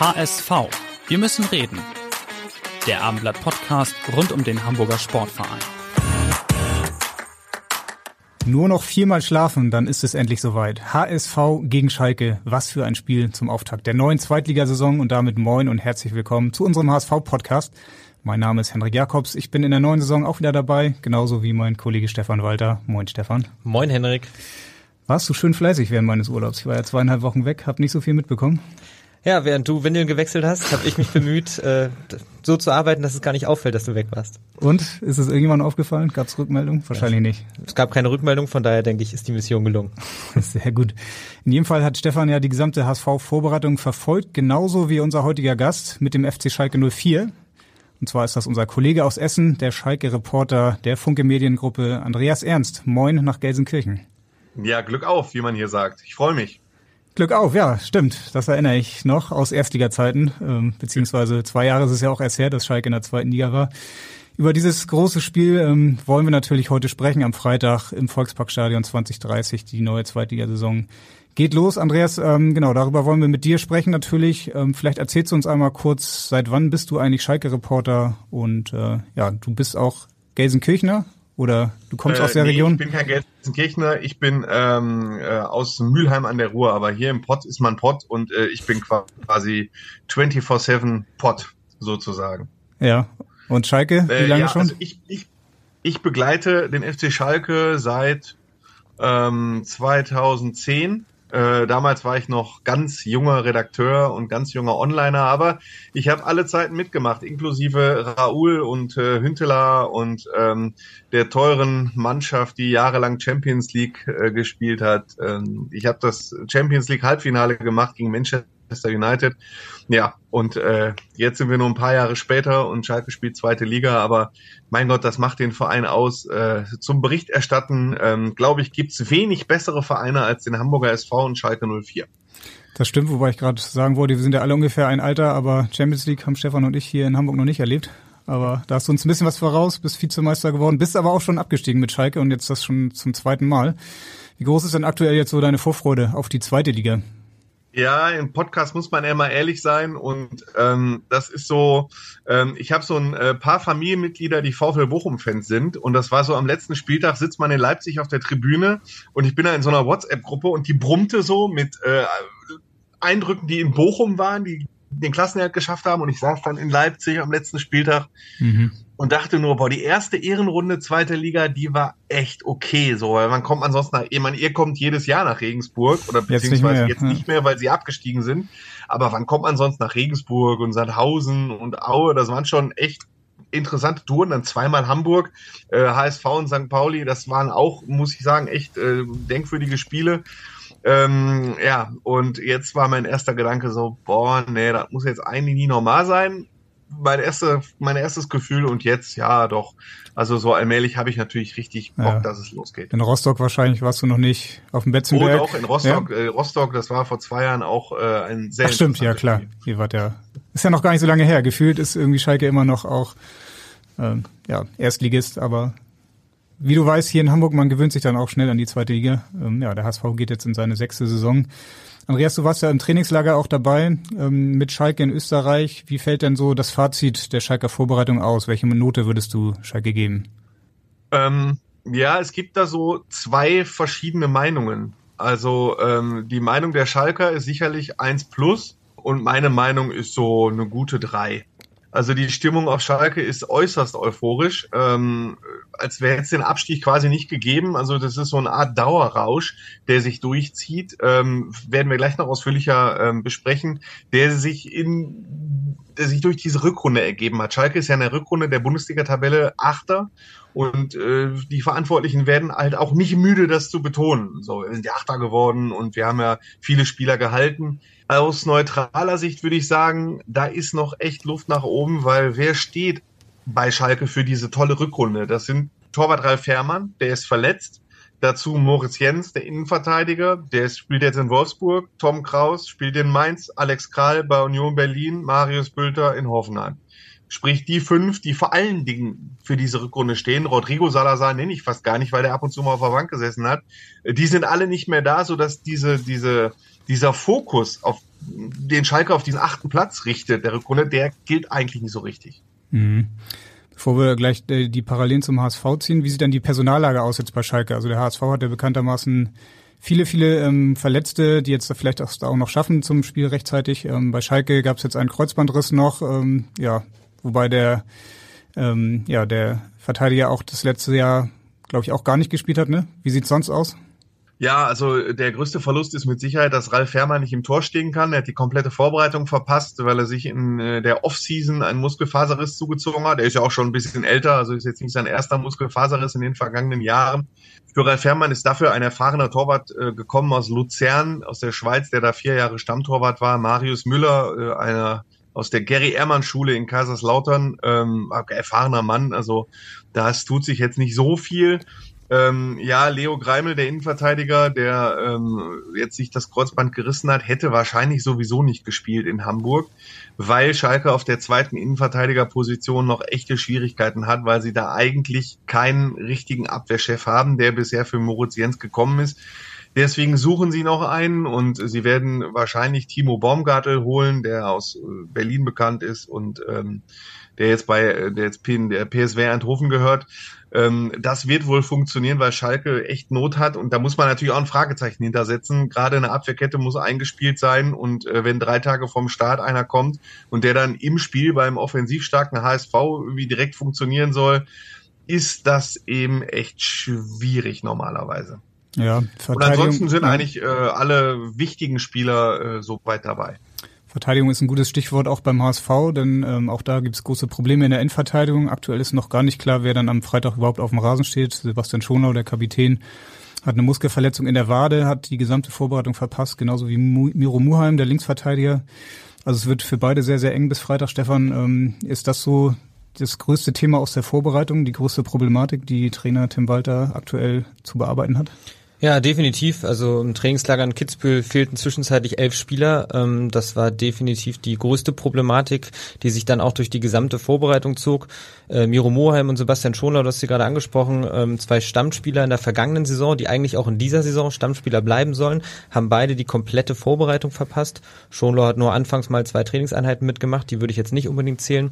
HSV. Wir müssen reden. Der Abendblatt Podcast rund um den Hamburger Sportverein. Nur noch viermal schlafen, dann ist es endlich soweit. HSV gegen Schalke. Was für ein Spiel zum Auftakt der neuen Zweitligasaison und damit moin und herzlich willkommen zu unserem HSV-Podcast. Mein Name ist Henrik Jakobs. Ich bin in der neuen Saison auch wieder dabei, genauso wie mein Kollege Stefan Walter. Moin Stefan. Moin Henrik. Warst du schön fleißig während meines Urlaubs? Ich war ja zweieinhalb Wochen weg, habe nicht so viel mitbekommen. Ja, während du Windeln gewechselt hast, habe ich mich bemüht, äh, so zu arbeiten, dass es gar nicht auffällt, dass du weg warst. Und ist es irgendjemandem aufgefallen? Gab es Rückmeldung? Wahrscheinlich ja. nicht. Es gab keine Rückmeldung, von daher denke ich, ist die Mission gelungen. Sehr gut. In jedem Fall hat Stefan ja die gesamte HSV-Vorbereitung verfolgt, genauso wie unser heutiger Gast mit dem FC Schalke 04. Und zwar ist das unser Kollege aus Essen, der Schalke-Reporter der Funke Mediengruppe Andreas Ernst. Moin nach Gelsenkirchen. Ja, Glück auf, wie man hier sagt. Ich freue mich. Glück auf, ja, stimmt. Das erinnere ich noch aus Erstliga-Zeiten, ähm, beziehungsweise zwei Jahre ist es ja auch erst her, dass Schalke in der zweiten Liga war. Über dieses große Spiel ähm, wollen wir natürlich heute sprechen am Freitag im Volksparkstadion 2030, die neue Zweitligasaison geht los. Andreas, ähm, genau, darüber wollen wir mit dir sprechen natürlich. Ähm, vielleicht erzählst du uns einmal kurz, seit wann bist du eigentlich Schalke-Reporter und äh, ja, du bist auch Gelsenkirchner, oder du kommst äh, aus der nee, Region? Ich bin kein Gelsenkirchner, ich bin ähm, äh, aus Mülheim an der Ruhr, aber hier im Pott ist man Pott und äh, ich bin quasi 24-7 Pott sozusagen. Ja, und Schalke, wie äh, lange ja, schon? Also ich, ich, ich begleite den FC Schalke seit ähm, 2010 äh, damals war ich noch ganz junger Redakteur und ganz junger Onliner, aber ich habe alle Zeiten mitgemacht, inklusive Raoul und äh, Hünteler und ähm, der teuren Mannschaft, die jahrelang Champions League äh, gespielt hat. Ähm, ich habe das Champions League Halbfinale gemacht gegen Manchester Manchester United. Ja, und äh, jetzt sind wir nur ein paar Jahre später und Schalke spielt zweite Liga, aber mein Gott, das macht den Verein aus. Äh, zum Bericht erstatten, ähm, glaube ich, gibt's wenig bessere Vereine als den Hamburger SV und Schalke 04. Das stimmt, wobei ich gerade sagen wollte, wir sind ja alle ungefähr ein Alter, aber Champions League haben Stefan und ich hier in Hamburg noch nicht erlebt. Aber da hast du uns ein bisschen was voraus, bist Vizemeister geworden, bist aber auch schon abgestiegen mit Schalke und jetzt das schon zum zweiten Mal. Wie groß ist denn aktuell jetzt so deine Vorfreude auf die zweite Liga? Ja, im Podcast muss man ja mal ehrlich sein und ähm, das ist so, ähm, ich habe so ein äh, paar Familienmitglieder, die VfL Bochum-Fans sind und das war so am letzten Spieltag, sitzt man in Leipzig auf der Tribüne und ich bin da in so einer WhatsApp-Gruppe und die brummte so mit äh, Eindrücken, die in Bochum waren, die den Klassenerhalt geschafft haben und ich saß dann in Leipzig am letzten Spieltag mhm und dachte nur, boah, die erste Ehrenrunde zweiter Liga, die war echt okay, so, weil man kommt ansonsten nach, ich meine, ihr kommt jedes Jahr nach Regensburg oder beziehungsweise jetzt nicht mehr, jetzt nicht mehr weil sie abgestiegen sind, aber wann kommt man sonst nach Regensburg und Sandhausen und Aue, das waren schon echt interessante Touren, dann zweimal Hamburg, äh, HSV und St. Pauli, das waren auch, muss ich sagen, echt äh, denkwürdige Spiele. Ähm, ja, und jetzt war mein erster Gedanke so, boah, nee, das muss jetzt eigentlich nie normal sein mein, erste, mein erstes Gefühl und jetzt, ja, doch. Also so allmählich habe ich natürlich richtig Bock, ja. dass es losgeht. In Rostock wahrscheinlich warst du noch nicht auf dem Betzenberg. Oh, doch, in Rostock. Ja? Äh, Rostock, das war vor zwei Jahren auch äh, ein sehr Ach, stimmt, ja klar. Spiel. Hier war der, ist ja noch gar nicht so lange her. Gefühlt ist irgendwie Schalke immer noch auch, ähm, ja, Erstligist, aber wie du weißt, hier in Hamburg, man gewöhnt sich dann auch schnell an die zweite Liga. Ähm, ja, der HSV geht jetzt in seine sechste Saison. Andreas, du warst ja im Trainingslager auch dabei ähm, mit Schalke in Österreich. Wie fällt denn so das Fazit der Schalker Vorbereitung aus? Welche Note würdest du Schalke geben? Ähm, ja, es gibt da so zwei verschiedene Meinungen. Also ähm, die Meinung der Schalker ist sicherlich eins plus und meine Meinung ist so eine gute drei. Also die Stimmung auf Schalke ist äußerst euphorisch, ähm, als wäre jetzt den Abstieg quasi nicht gegeben. Also das ist so eine Art Dauerrausch, der sich durchzieht. Ähm, werden wir gleich noch ausführlicher ähm, besprechen, der sich in der sich durch diese Rückrunde ergeben hat. Schalke ist ja in der Rückrunde der Bundesliga-Tabelle Achter Und äh, die Verantwortlichen werden halt auch nicht müde, das zu betonen. So, wir sind ja Achter geworden und wir haben ja viele Spieler gehalten. Aus neutraler Sicht würde ich sagen, da ist noch echt Luft nach oben, weil wer steht bei Schalke für diese tolle Rückrunde? Das sind Torwart Ralf Fährmann, der ist verletzt. Dazu Moritz Jens, der Innenverteidiger, der spielt jetzt in Wolfsburg. Tom Kraus spielt in Mainz. Alex Kral bei Union Berlin. Marius Bülter in Hoffenheim. Sprich, die fünf, die vor allen Dingen für diese Rückrunde stehen, Rodrigo Salazar nenne ich fast gar nicht, weil der ab und zu mal auf der Bank gesessen hat, die sind alle nicht mehr da, sodass diese, diese, dieser Fokus auf den Schalke auf diesen achten Platz richtet, der Rückrunde, der gilt eigentlich nicht so richtig. Mhm. Bevor wir gleich äh, die Parallelen zum HSV ziehen, wie sieht denn die Personallage aus jetzt bei Schalke? Also der HSV hat ja bekanntermaßen viele, viele ähm, Verletzte, die jetzt vielleicht auch noch schaffen zum Spiel rechtzeitig. Ähm, bei Schalke gab es jetzt einen Kreuzbandriss noch, ähm, ja, wobei der, ähm, ja, der Verteidiger auch das letzte Jahr, glaube ich, auch gar nicht gespielt hat. Ne? Wie sieht's sonst aus? Ja, also der größte Verlust ist mit Sicherheit, dass Ralf Fährmann nicht im Tor stehen kann. Er hat die komplette Vorbereitung verpasst, weil er sich in äh, der Offseason einen Muskelfaserriss zugezogen hat. Er ist ja auch schon ein bisschen älter, also ist jetzt nicht sein erster Muskelfaserriss in den vergangenen Jahren. Für Ralf Fährmann ist dafür ein erfahrener Torwart äh, gekommen aus Luzern, aus der Schweiz, der da vier Jahre Stammtorwart war. Marius Müller, äh, einer aus der Gary Ehrmann Schule in Kaiserslautern, ähm, erfahrener Mann. Also das tut sich jetzt nicht so viel. Ähm, ja, Leo Greimel, der Innenverteidiger, der ähm, jetzt sich das Kreuzband gerissen hat, hätte wahrscheinlich sowieso nicht gespielt in Hamburg, weil Schalke auf der zweiten Innenverteidigerposition noch echte Schwierigkeiten hat, weil sie da eigentlich keinen richtigen Abwehrchef haben, der bisher für Moritz Jens gekommen ist. Deswegen suchen sie noch einen und sie werden wahrscheinlich Timo Baumgartel holen, der aus äh, Berlin bekannt ist und ähm, der jetzt bei der jetzt der PSW Eindhoven gehört. Ähm, das wird wohl funktionieren, weil Schalke echt Not hat und da muss man natürlich auch ein Fragezeichen hintersetzen. Gerade eine Abwehrkette muss eingespielt sein und äh, wenn drei Tage vom Start einer kommt und der dann im Spiel beim offensiv starken HSV irgendwie direkt funktionieren soll, ist das eben echt schwierig normalerweise. Ja, Und ansonsten sind eigentlich äh, alle wichtigen Spieler äh, so weit dabei. Verteidigung ist ein gutes Stichwort auch beim HSV, denn ähm, auch da gibt es große Probleme in der Endverteidigung. Aktuell ist noch gar nicht klar, wer dann am Freitag überhaupt auf dem Rasen steht. Sebastian Schonau, der Kapitän, hat eine Muskelverletzung in der Wade, hat die gesamte Vorbereitung verpasst, genauso wie Miro Muheim, der Linksverteidiger. Also es wird für beide sehr, sehr eng bis Freitag. Stefan, ähm, ist das so das größte Thema aus der Vorbereitung, die größte Problematik, die Trainer Tim Walter aktuell zu bearbeiten hat? Ja, definitiv. Also im Trainingslager in Kitzbühel fehlten zwischenzeitlich elf Spieler. Ähm, das war definitiv die größte Problematik, die sich dann auch durch die gesamte Vorbereitung zog. Äh, Miro Moheim und Sebastian Schoner, du hast sie gerade angesprochen, ähm, zwei Stammspieler in der vergangenen Saison, die eigentlich auch in dieser Saison Stammspieler bleiben sollen, haben beide die komplette Vorbereitung verpasst. Schonlau hat nur anfangs mal zwei Trainingseinheiten mitgemacht, die würde ich jetzt nicht unbedingt zählen.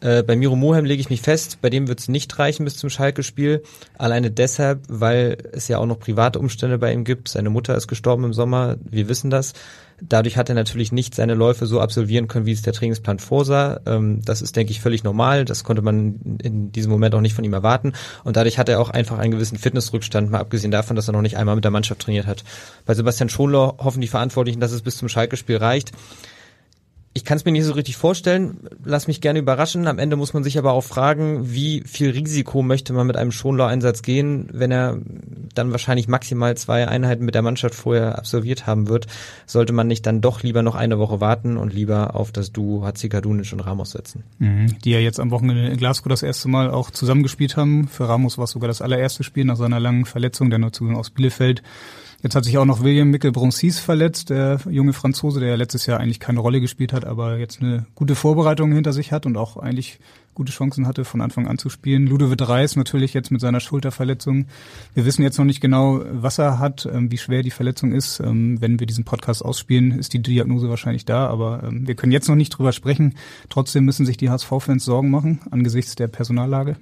Äh, bei Miro Moheim lege ich mich fest, bei dem wird es nicht reichen bis zum Schalke-Spiel. Alleine deshalb, weil es ja auch noch private Umstände bei ihm gibt. Seine Mutter ist gestorben im Sommer, wir wissen das. Dadurch hat er natürlich nicht seine Läufe so absolvieren können, wie es der Trainingsplan vorsah. Ähm, das ist, denke ich, völlig normal. Das konnte man in diesem Moment auch nicht von ihm erwarten. Und dadurch hat er auch einfach einen gewissen Fitnessrückstand, mal abgesehen davon, dass er noch nicht einmal mit der Mannschaft trainiert hat. Bei Sebastian Schonlau hoffen die Verantwortlichen, dass es bis zum Schalke-Spiel reicht. Ich kann es mir nicht so richtig vorstellen. Lass mich gerne überraschen. Am Ende muss man sich aber auch fragen, wie viel Risiko möchte man mit einem Schonlau-Einsatz gehen, wenn er dann wahrscheinlich maximal zwei Einheiten mit der Mannschaft vorher absolviert haben wird. Sollte man nicht dann doch lieber noch eine Woche warten und lieber auf das Duo Hatzikadunic und Ramos setzen? Mhm. Die ja jetzt am Wochenende in Glasgow das erste Mal auch zusammengespielt haben. Für Ramos war es sogar das allererste Spiel nach seiner langen Verletzung, der Neuzugang aus Bielefeld. Jetzt hat sich auch noch William Mickel Broncis verletzt, der junge Franzose, der letztes Jahr eigentlich keine Rolle gespielt hat, aber jetzt eine gute Vorbereitung hinter sich hat und auch eigentlich gute Chancen hatte, von Anfang an zu spielen. Ludovic Reis natürlich jetzt mit seiner Schulterverletzung. Wir wissen jetzt noch nicht genau, was er hat, ähm, wie schwer die Verletzung ist. Ähm, wenn wir diesen Podcast ausspielen, ist die Diagnose wahrscheinlich da, aber ähm, wir können jetzt noch nicht drüber sprechen. Trotzdem müssen sich die HSV-Fans Sorgen machen angesichts der Personallage.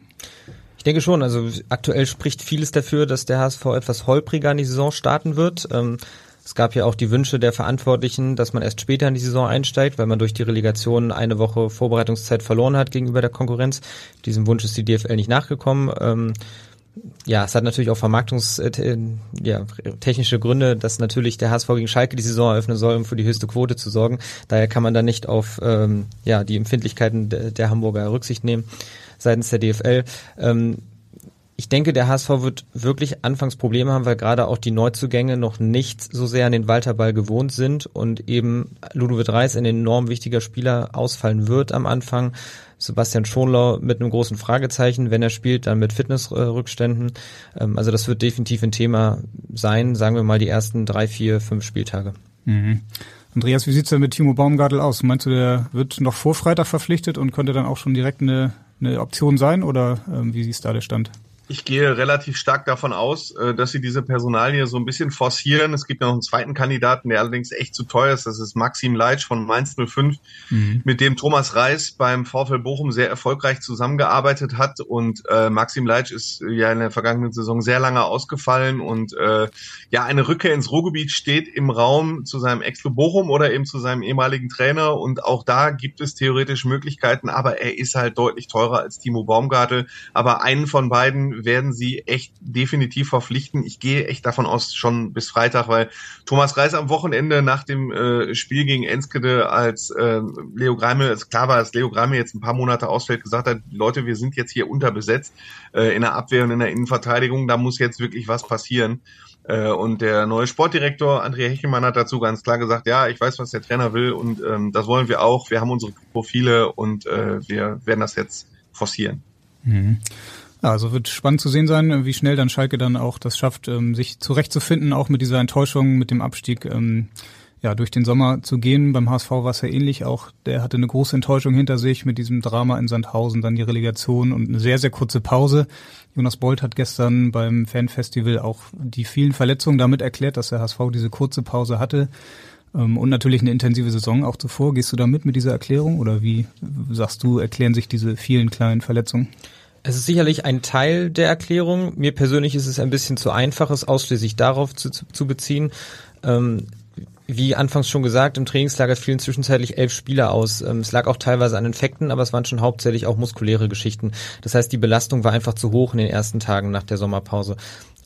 Ich denke schon, also aktuell spricht vieles dafür, dass der HSV etwas holpriger in die Saison starten wird. Ähm, es gab ja auch die Wünsche der Verantwortlichen, dass man erst später in die Saison einsteigt, weil man durch die Relegation eine Woche Vorbereitungszeit verloren hat gegenüber der Konkurrenz. Diesem Wunsch ist die DFL nicht nachgekommen. Ähm, ja, es hat natürlich auch vermarktungstechnische äh, ja, technische Gründe, dass natürlich der HSV gegen Schalke die Saison eröffnen soll, um für die höchste Quote zu sorgen. Daher kann man da nicht auf ähm, ja, die Empfindlichkeiten der, der Hamburger Rücksicht nehmen seitens der DFL. Ähm, ich denke, der HSV wird wirklich anfangs Probleme haben, weil gerade auch die Neuzugänge noch nicht so sehr an den Walterball gewohnt sind und eben Ludovic Reis ein enorm wichtiger Spieler ausfallen wird am Anfang. Sebastian Schonlau mit einem großen Fragezeichen, wenn er spielt, dann mit Fitnessrückständen. Ähm, also das wird definitiv ein Thema sein, sagen wir mal die ersten drei, vier, fünf Spieltage. Mhm. Andreas, wie sieht's denn mit Timo Baumgartel aus? Meinst du, der wird noch vor Freitag verpflichtet und könnte dann auch schon direkt eine, eine Option sein oder ähm, wie ist da der Stand? Ich gehe relativ stark davon aus, äh, dass sie diese Personalie so ein bisschen forcieren. Es gibt noch einen zweiten Kandidaten, der allerdings echt zu teuer ist. Das ist Maxim Leitsch von Mainz 05, mhm. mit dem Thomas Reis beim VfL Bochum sehr erfolgreich zusammengearbeitet hat. Und äh, Maxim Leitsch ist ja in der vergangenen Saison sehr lange ausgefallen. Und äh, ja, eine Rückkehr ins Ruhrgebiet steht im Raum zu seinem Ex-Club Bochum oder eben zu seinem ehemaligen Trainer. Und auch da gibt es theoretisch Möglichkeiten, aber er ist halt deutlich teurer als Timo Baumgartel. Aber einen von beiden werden sie echt definitiv verpflichten. Ich gehe echt davon aus, schon bis Freitag, weil Thomas Reis am Wochenende nach dem äh, Spiel gegen Enskede, als äh, Leo Greime, es klar war, dass Leo Greime jetzt ein paar Monate ausfällt, gesagt hat, Leute, wir sind jetzt hier unterbesetzt äh, in der Abwehr und in der Innenverteidigung, da muss jetzt wirklich was passieren. Äh, und der neue Sportdirektor Andrea Hechelmann hat dazu ganz klar gesagt, ja, ich weiß, was der Trainer will und ähm, das wollen wir auch. Wir haben unsere Profile und äh, wir werden das jetzt forcieren. Mhm. Also wird spannend zu sehen sein, wie schnell dann Schalke dann auch das schafft, ähm, sich zurechtzufinden, auch mit dieser Enttäuschung, mit dem Abstieg ähm, ja, durch den Sommer zu gehen. Beim HSV war es ja ähnlich. Auch der hatte eine große Enttäuschung hinter sich mit diesem Drama in Sandhausen, dann die Relegation und eine sehr, sehr kurze Pause. Jonas Bolt hat gestern beim Fanfestival auch die vielen Verletzungen damit erklärt, dass der HSV diese kurze Pause hatte. Ähm, und natürlich eine intensive Saison auch zuvor. Gehst du da mit mit dieser Erklärung oder wie sagst du, erklären sich diese vielen kleinen Verletzungen? Es ist sicherlich ein Teil der Erklärung. Mir persönlich ist es ein bisschen zu einfach, es ausschließlich darauf zu, zu beziehen. Ähm, wie anfangs schon gesagt, im Trainingslager fielen zwischenzeitlich elf Spieler aus. Ähm, es lag auch teilweise an Infekten, aber es waren schon hauptsächlich auch muskuläre Geschichten. Das heißt, die Belastung war einfach zu hoch in den ersten Tagen nach der Sommerpause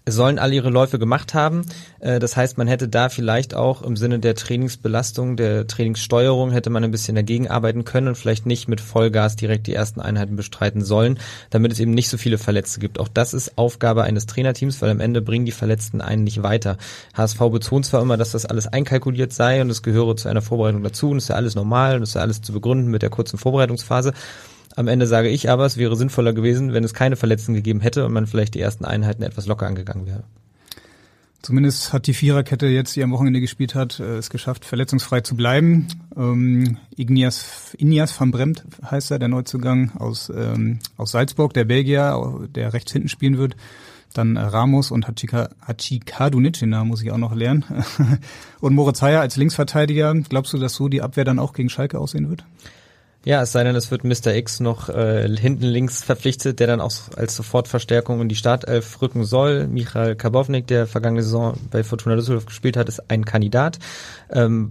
sollen alle ihre Läufe gemacht haben. Äh, das heißt, man hätte da vielleicht auch im Sinne der Trainingsbelastung, der Trainingssteuerung hätte man ein bisschen dagegen arbeiten können und vielleicht nicht mit Vollgas direkt die ersten Einheiten bestreiten sollen, damit es eben nicht so viele Verletzte gibt. Auch das ist Aufgabe eines Trainerteams, weil am Ende bringen die Verletzten einen nicht weiter. HSV betont zwar immer, dass das alles einkalkuliert sei und es gehöre zu einer Vorbereitung dazu und ist ja alles normal und ist ja alles zu begründen mit der kurzen Vorbereitungsphase. Am Ende sage ich aber, es wäre sinnvoller gewesen, wenn es keine Verletzten gegeben hätte und man vielleicht die ersten Einheiten etwas locker angegangen wäre. Zumindest hat die Viererkette jetzt, die am Wochenende gespielt hat, äh, es geschafft, verletzungsfrei zu bleiben. Ähm, Ignias, Ignias van Bremt heißt er, der Neuzugang aus, ähm, aus Salzburg, der Belgier, der rechts hinten spielen wird. Dann Ramos und Hachikadunic, den Namen muss ich auch noch lernen. und Moritz Heyer als Linksverteidiger. Glaubst du, dass so die Abwehr dann auch gegen Schalke aussehen wird? Ja, es sei denn, es wird Mr. X noch äh, hinten links verpflichtet, der dann auch als Sofortverstärkung in die Startelf rücken soll. Michael Kabovnik, der vergangene Saison bei Fortuna Düsseldorf gespielt hat, ist ein Kandidat. Ähm,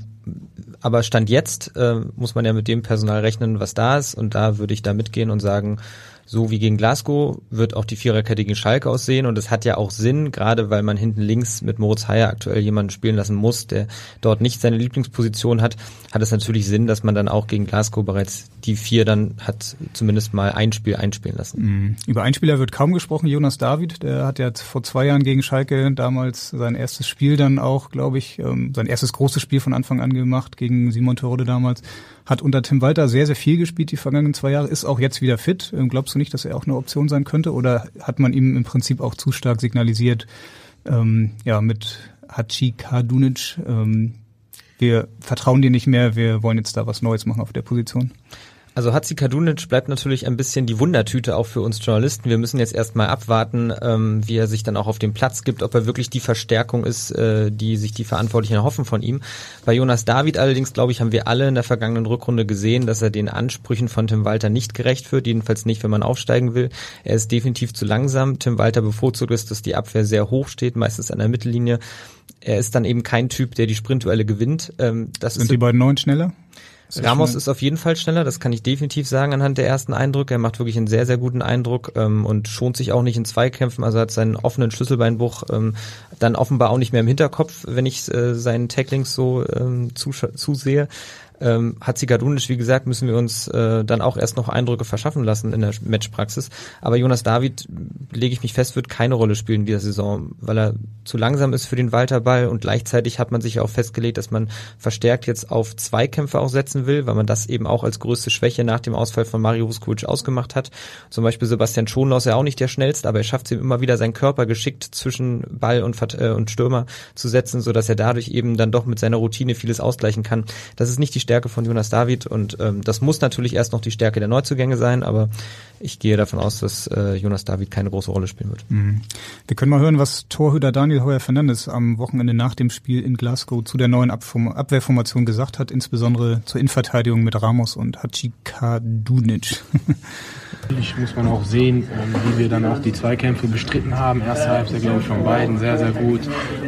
aber Stand jetzt äh, muss man ja mit dem Personal rechnen, was da ist. Und da würde ich da mitgehen und sagen, so wie gegen Glasgow wird auch die Viererkette gegen Schalke aussehen und es hat ja auch Sinn, gerade weil man hinten links mit Moritz Heyer aktuell jemanden spielen lassen muss, der dort nicht seine Lieblingsposition hat, hat es natürlich Sinn, dass man dann auch gegen Glasgow bereits die vier dann hat zumindest mal ein Spiel einspielen lassen. Mhm. Über einen Spieler wird kaum gesprochen, Jonas David, der hat ja vor zwei Jahren gegen Schalke damals sein erstes Spiel dann auch, glaube ich, ähm, sein erstes großes Spiel von Anfang an gemacht gegen Simon Terodde damals hat unter Tim Walter sehr, sehr viel gespielt die vergangenen zwei Jahre, ist auch jetzt wieder fit. Ähm, glaubst du nicht, dass er auch eine Option sein könnte? Oder hat man ihm im Prinzip auch zu stark signalisiert, ähm, ja, mit Hachi Kadunic, ähm, wir vertrauen dir nicht mehr, wir wollen jetzt da was Neues machen auf der Position? Also Hatzi Kadunic bleibt natürlich ein bisschen die Wundertüte auch für uns Journalisten. Wir müssen jetzt erstmal abwarten, ähm, wie er sich dann auch auf dem Platz gibt, ob er wirklich die Verstärkung ist, äh, die sich die Verantwortlichen erhoffen von ihm. Bei Jonas David allerdings, glaube ich, haben wir alle in der vergangenen Rückrunde gesehen, dass er den Ansprüchen von Tim Walter nicht gerecht wird, jedenfalls nicht, wenn man aufsteigen will. Er ist definitiv zu langsam. Tim Walter bevorzugt es, dass die Abwehr sehr hoch steht, meistens an der Mittellinie. Er ist dann eben kein Typ, der die Sprintduelle gewinnt. Ähm, das Sind die beiden Neuen schneller? Ramos ist auf jeden Fall schneller, das kann ich definitiv sagen anhand der ersten Eindrücke. Er macht wirklich einen sehr, sehr guten Eindruck ähm, und schont sich auch nicht in Zweikämpfen, also hat seinen offenen Schlüsselbeinbruch ähm, dann offenbar auch nicht mehr im Hinterkopf, wenn ich äh, seinen Tacklings so ähm, zusehe. Ähm, Hatzikadunic, wie gesagt, müssen wir uns äh, dann auch erst noch Eindrücke verschaffen lassen in der Matchpraxis. Aber Jonas David, lege ich mich fest, wird keine Rolle spielen in dieser Saison, weil er zu langsam ist für den Walterball und gleichzeitig hat man sich auch festgelegt, dass man verstärkt jetzt auf Zweikämpfe auch setzen will, weil man das eben auch als größte Schwäche nach dem Ausfall von Mario Vuskovic ausgemacht hat. Zum Beispiel Sebastian Schonlaus ja auch nicht der schnellste, aber er schafft es ihm immer wieder, seinen Körper geschickt zwischen Ball und, äh, und Stürmer zu setzen, so dass er dadurch eben dann doch mit seiner Routine vieles ausgleichen kann. Das ist nicht die Stärke von Jonas David und ähm, das muss natürlich erst noch die Stärke der Neuzugänge sein, aber ich gehe davon aus, dass äh, Jonas David keine große Rolle spielen wird. Mhm. Wir können mal hören, was Torhüter Daniel Heuer Fernandes am Wochenende nach dem Spiel in Glasgow zu der neuen Abform Abwehrformation gesagt hat, insbesondere zur Innenverteidigung mit Ramos und Hachikadunic. Natürlich muss man auch sehen, ähm, wie wir dann auch die Zweikämpfe bestritten haben. Erste Halbzeit, glaube ich, von beiden sehr, sehr gut.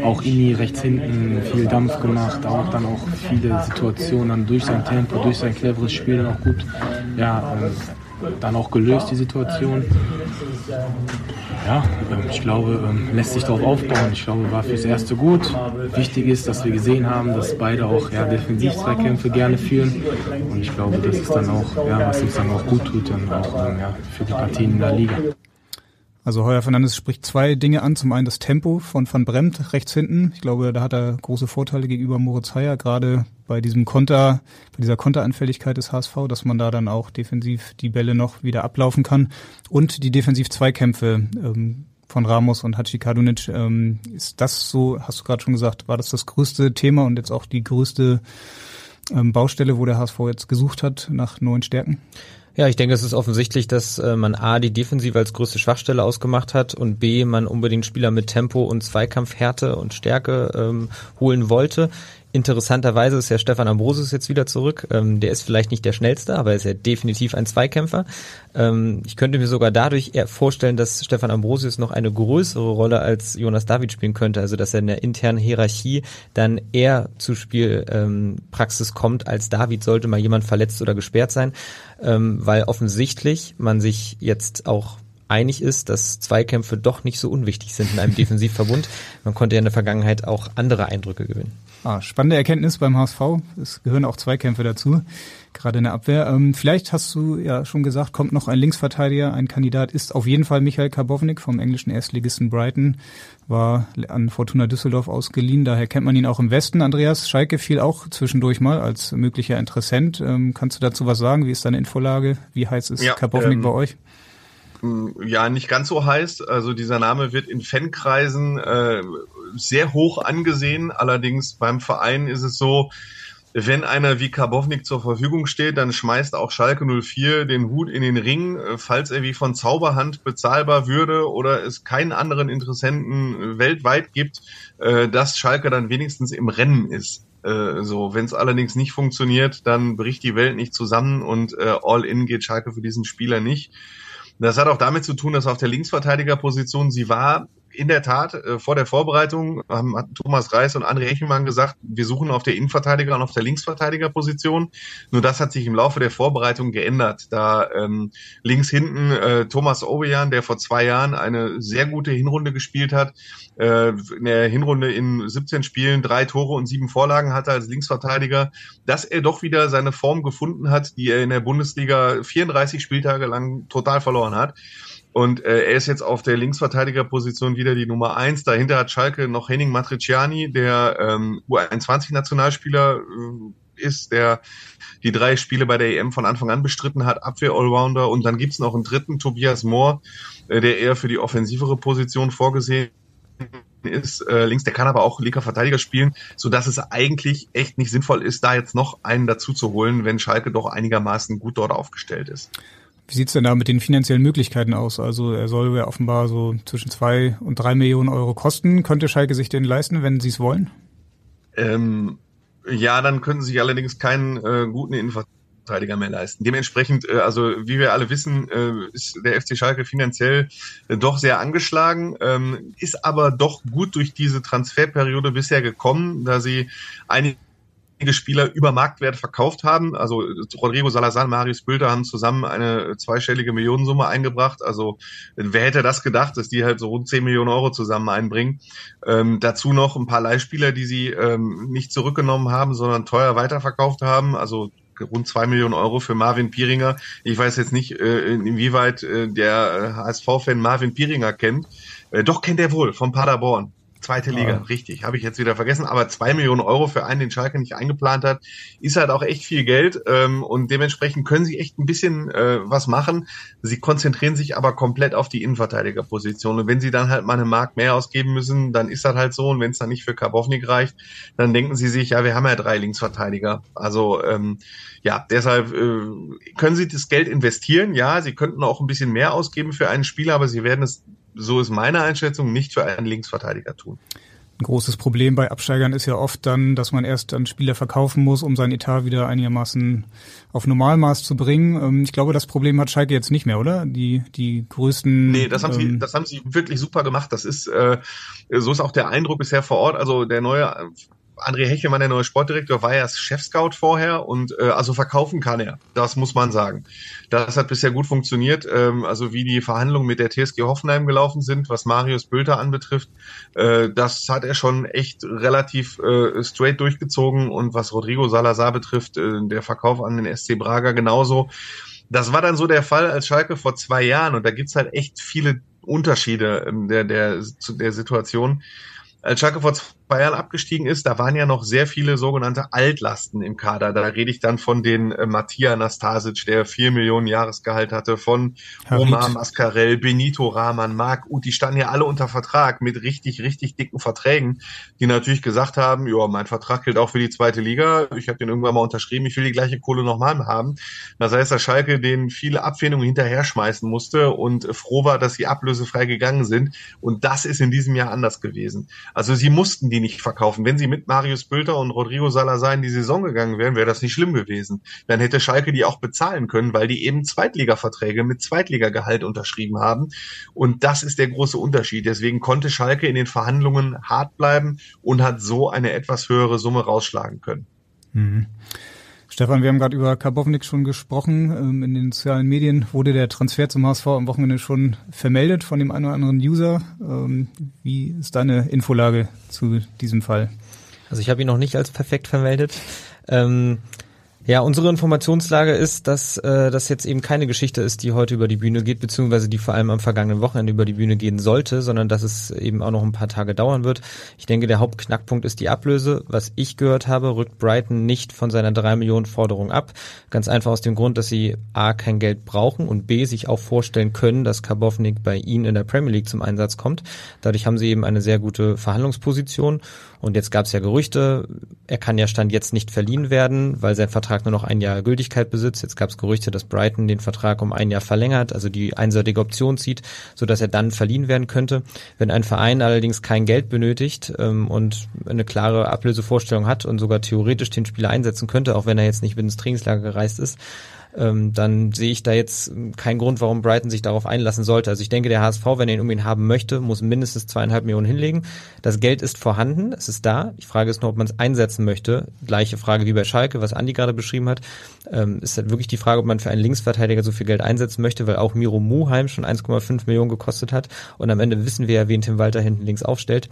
Auch Ini rechts hinten viel Dampf gemacht, auch dann auch viele Situationen dann durch sein Tempo, durch sein cleveres Spiel dann auch gut ja, ähm, dann auch gelöst, die Situation. Ja, ähm, ich glaube, ähm, lässt sich darauf aufbauen. Ich glaube, war fürs Erste gut. Wichtig ist, dass wir gesehen haben, dass beide auch ja, Defensiv-Zweikämpfe gerne führen. Und ich glaube, das ist dann auch, ja, was uns dann auch gut tut, dann auch ja, für die Partien in der Liga. Also Heuer Fernandes spricht zwei Dinge an. Zum einen das Tempo von Van Bremt rechts hinten. Ich glaube, da hat er große Vorteile gegenüber Moritz Heyer, gerade bei diesem Konter, bei dieser Konteranfälligkeit des HSV, dass man da dann auch defensiv die Bälle noch wieder ablaufen kann. Und die Defensiv-Zweikämpfe ähm, von Ramos und Hachi Kadunic. Ähm, ist das so, hast du gerade schon gesagt, war das das größte Thema und jetzt auch die größte ähm, Baustelle, wo der HSV jetzt gesucht hat nach neuen Stärken? Ja, ich denke, es ist offensichtlich, dass äh, man A, die Defensive als größte Schwachstelle ausgemacht hat und B, man unbedingt Spieler mit Tempo und Zweikampfhärte und Stärke ähm, holen wollte. Interessanterweise ist ja Stefan Ambrosius jetzt wieder zurück. Ähm, der ist vielleicht nicht der schnellste, aber er ist ja definitiv ein Zweikämpfer. Ähm, ich könnte mir sogar dadurch eher vorstellen, dass Stefan Ambrosius noch eine größere Rolle als Jonas David spielen könnte, also dass er in der internen Hierarchie dann eher zu Spielpraxis ähm, kommt als David, sollte mal jemand verletzt oder gesperrt sein, ähm, weil offensichtlich man sich jetzt auch einig ist, dass Zweikämpfe doch nicht so unwichtig sind in einem Defensivverbund. Man konnte ja in der Vergangenheit auch andere Eindrücke gewinnen. Ah, spannende Erkenntnis beim HSV. Es gehören auch Zweikämpfe dazu, gerade in der Abwehr. Ähm, vielleicht hast du ja schon gesagt, kommt noch ein Linksverteidiger. Ein Kandidat ist auf jeden Fall Michael Karbovnik vom englischen Erstligisten Brighton. War an Fortuna Düsseldorf ausgeliehen, daher kennt man ihn auch im Westen. Andreas Schalke fiel auch zwischendurch mal als möglicher Interessent. Ähm, kannst du dazu was sagen? Wie ist deine Infolage? Wie heiß ist ja, Karbovnik ähm, bei euch? Ja nicht ganz so heiß. Also dieser Name wird in Fankreisen äh, sehr hoch angesehen. Allerdings beim Verein ist es so, wenn einer wie Karbovnik zur Verfügung steht, dann schmeißt auch Schalke 04 den Hut in den Ring, äh, falls er wie von Zauberhand bezahlbar würde oder es keinen anderen Interessenten weltweit gibt, äh, dass Schalke dann wenigstens im Rennen ist. Äh, so, wenn es allerdings nicht funktioniert, dann bricht die Welt nicht zusammen und all in geht Schalke für diesen Spieler nicht. Das hat auch damit zu tun, dass auf der Linksverteidigerposition sie war in der Tat, äh, vor der Vorbereitung haben Thomas Reis und André Echelmann gesagt, wir suchen auf der Innenverteidiger und auf der Linksverteidigerposition. Nur das hat sich im Laufe der Vorbereitung geändert, da ähm, links hinten äh, Thomas Obejan, der vor zwei Jahren eine sehr gute Hinrunde gespielt hat, äh, in der Hinrunde in 17 Spielen drei Tore und sieben Vorlagen hatte als Linksverteidiger, dass er doch wieder seine Form gefunden hat, die er in der Bundesliga 34 Spieltage lang total verloren hat. Und äh, er ist jetzt auf der Linksverteidigerposition wieder die Nummer eins. Dahinter hat Schalke noch Henning Matriciani, der ähm, U21-Nationalspieler äh, ist, der die drei Spiele bei der EM von Anfang an bestritten hat, Abwehr-Allrounder. Und dann gibt's noch einen dritten, Tobias Mohr, äh, der eher für die offensivere Position vorgesehen ist äh, links, der kann aber auch linker Verteidiger spielen, so dass es eigentlich echt nicht sinnvoll ist, da jetzt noch einen dazu zu holen, wenn Schalke doch einigermaßen gut dort aufgestellt ist. Wie sieht's denn da mit den finanziellen Möglichkeiten aus? Also er soll ja offenbar so zwischen zwei und drei Millionen Euro kosten. Könnte Schalke sich den leisten, wenn sie es wollen? Ähm, ja, dann können sie sich allerdings keinen äh, guten Innenverteidiger mehr leisten. Dementsprechend, äh, also wie wir alle wissen, äh, ist der FC Schalke finanziell äh, doch sehr angeschlagen, ähm, ist aber doch gut durch diese Transferperiode bisher gekommen, da sie einige Spieler über Marktwert verkauft haben. Also Rodrigo Salazar und Marius Bülter haben zusammen eine zweistellige Millionensumme eingebracht. Also wer hätte das gedacht, dass die halt so rund 10 Millionen Euro zusammen einbringen. Ähm, dazu noch ein paar Leihspieler, die sie ähm, nicht zurückgenommen haben, sondern teuer weiterverkauft haben. Also rund zwei Millionen Euro für Marvin Pieringer. Ich weiß jetzt nicht, äh, inwieweit äh, der HSV-Fan Marvin Pieringer kennt. Äh, doch kennt er wohl vom Paderborn. Zweite Liga, ja. richtig. Habe ich jetzt wieder vergessen. Aber zwei Millionen Euro für einen, den Schalke nicht eingeplant hat, ist halt auch echt viel Geld. Ähm, und dementsprechend können sie echt ein bisschen äh, was machen. Sie konzentrieren sich aber komplett auf die Innenverteidigerposition. Und wenn sie dann halt mal eine Mark mehr ausgeben müssen, dann ist das halt so. Und wenn es dann nicht für Karbovnik reicht, dann denken sie sich, ja, wir haben ja drei Linksverteidiger. Also ähm, ja, deshalb äh, können sie das Geld investieren. Ja, sie könnten auch ein bisschen mehr ausgeben für einen Spieler, aber sie werden es so ist meine Einschätzung, nicht für einen Linksverteidiger tun. Ein großes Problem bei Absteigern ist ja oft dann, dass man erst dann Spieler verkaufen muss, um sein Etat wieder einigermaßen auf Normalmaß zu bringen. Ähm, ich glaube, das Problem hat Schalke jetzt nicht mehr, oder? Die, die größten. Nee, das haben ähm, sie, das haben sie wirklich super gemacht. Das ist, äh, so ist auch der Eindruck bisher vor Ort. Also der neue André Hechelmann, der neue Sportdirektor, war ja Chefscout vorher und äh, also verkaufen kann er. Das muss man sagen. Das hat bisher gut funktioniert. Ähm, also wie die Verhandlungen mit der TSG Hoffenheim gelaufen sind, was Marius Bülter anbetrifft, äh, das hat er schon echt relativ äh, straight durchgezogen. Und was Rodrigo Salazar betrifft, äh, der Verkauf an den SC Braga genauso. Das war dann so der Fall als Schalke vor zwei Jahren und da gibt's halt echt viele Unterschiede ähm, der, der, der Situation als Schalke vor zwei Jahren abgestiegen ist, da waren ja noch sehr viele sogenannte Altlasten im Kader. Da rede ich dann von den äh, Mattia Nastasic, der vier Millionen Jahresgehalt hatte, von Omar Mascarell, Benito Rahman, Marc Uth, die standen ja alle unter Vertrag mit richtig, richtig dicken Verträgen, die natürlich gesagt haben, ja, mein Vertrag gilt auch für die zweite Liga. Ich habe den irgendwann mal unterschrieben, ich will die gleiche Kohle nochmal haben. Das heißt, dass Schalke den viele Abfindungen hinterher schmeißen musste und froh war, dass sie ablösefrei gegangen sind. Und das ist in diesem Jahr anders gewesen. Also sie mussten die nicht verkaufen. Wenn sie mit Marius Bülter und Rodrigo Salazar in die Saison gegangen wären, wäre das nicht schlimm gewesen. Dann hätte Schalke die auch bezahlen können, weil die eben Zweitliga-Verträge mit Zweitligagehalt unterschrieben haben. Und das ist der große Unterschied. Deswegen konnte Schalke in den Verhandlungen hart bleiben und hat so eine etwas höhere Summe rausschlagen können. Mhm. Stefan, wir haben gerade über Karbovnik schon gesprochen. Ähm, in den sozialen Medien wurde der Transfer zum HSV am Wochenende schon vermeldet von dem einen oder anderen User. Ähm, wie ist deine Infolage zu diesem Fall? Also ich habe ihn noch nicht als perfekt vermeldet. Ähm, ja, unsere Informationslage ist, dass äh, das jetzt eben keine Geschichte ist, die heute über die Bühne geht, beziehungsweise die vor allem am vergangenen Wochenende über die Bühne gehen sollte, sondern dass es eben auch noch ein paar Tage dauern wird. Ich denke, der Hauptknackpunkt ist die Ablöse. Was ich gehört habe, rückt Brighton nicht von seiner drei Millionen Forderung ab. Ganz einfach aus dem Grund, dass sie A, kein Geld brauchen und B, sich auch vorstellen können, dass Karbovnik bei ihnen in der Premier League zum Einsatz kommt. Dadurch haben sie eben eine sehr gute Verhandlungsposition und jetzt gab es ja Gerüchte, er kann ja Stand jetzt nicht verliehen werden, weil sein Vertrag nur noch ein Jahr Gültigkeit besitzt. Jetzt gab es Gerüchte, dass Brighton den Vertrag um ein Jahr verlängert, also die einseitige Option zieht, so dass er dann verliehen werden könnte. Wenn ein Verein allerdings kein Geld benötigt ähm, und eine klare Ablösevorstellung hat und sogar theoretisch den Spieler einsetzen könnte, auch wenn er jetzt nicht mit ins Trainingslager gereist ist, ähm, dann sehe ich da jetzt keinen Grund, warum Brighton sich darauf einlassen sollte. Also ich denke, der HSV, wenn er ihn unbedingt haben möchte, muss mindestens zweieinhalb Millionen hinlegen. Das Geld ist vorhanden, es ist da. Die Frage ist nur, ob man es einsetzen möchte. Gleiche Frage wie bei Schalke, was Andi gerade beschrieben hat. Ähm, ist halt wirklich die Frage, ob man für einen Linksverteidiger so viel Geld einsetzen möchte, weil auch Miro Muheim schon 1,5 Millionen gekostet hat. Und am Ende wissen wir ja, wen Tim Walter hinten links aufstellt.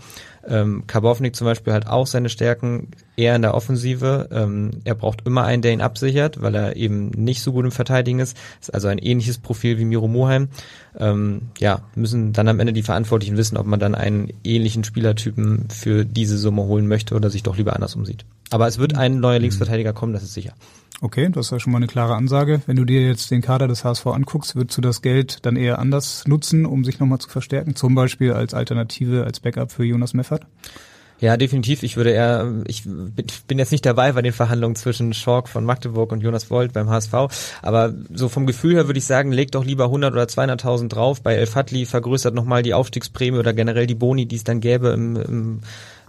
Ähm, Karbovnik zum Beispiel hat auch seine Stärken eher in der Offensive. Ähm, er braucht immer einen, der ihn absichert, weil er eben nicht so gut im Verteidigen ist. Ist also ein ähnliches Profil wie Miro Moheim. Ähm, ja, müssen dann am Ende die Verantwortlichen wissen, ob man dann einen ähnlichen Spielertypen für diese Summe holen möchte oder sich doch lieber anders umsieht. Aber es wird ein neuer Linksverteidiger kommen, das ist sicher. Okay, das ist ja schon mal eine klare Ansage. Wenn du dir jetzt den Kader des HSV anguckst, würdest du das Geld dann eher anders nutzen, um sich nochmal zu verstärken? Zum Beispiel als Alternative, als Backup für Jonas Meffert? Ja, definitiv. Ich würde eher, ich bin jetzt nicht dabei bei den Verhandlungen zwischen Schork von Magdeburg und Jonas Volt beim HSV, aber so vom Gefühl her würde ich sagen, legt doch lieber 100 oder 200.000 drauf. Bei El Fatli vergrößert nochmal die Aufstiegsprämie oder generell die Boni, die es dann gäbe im, im,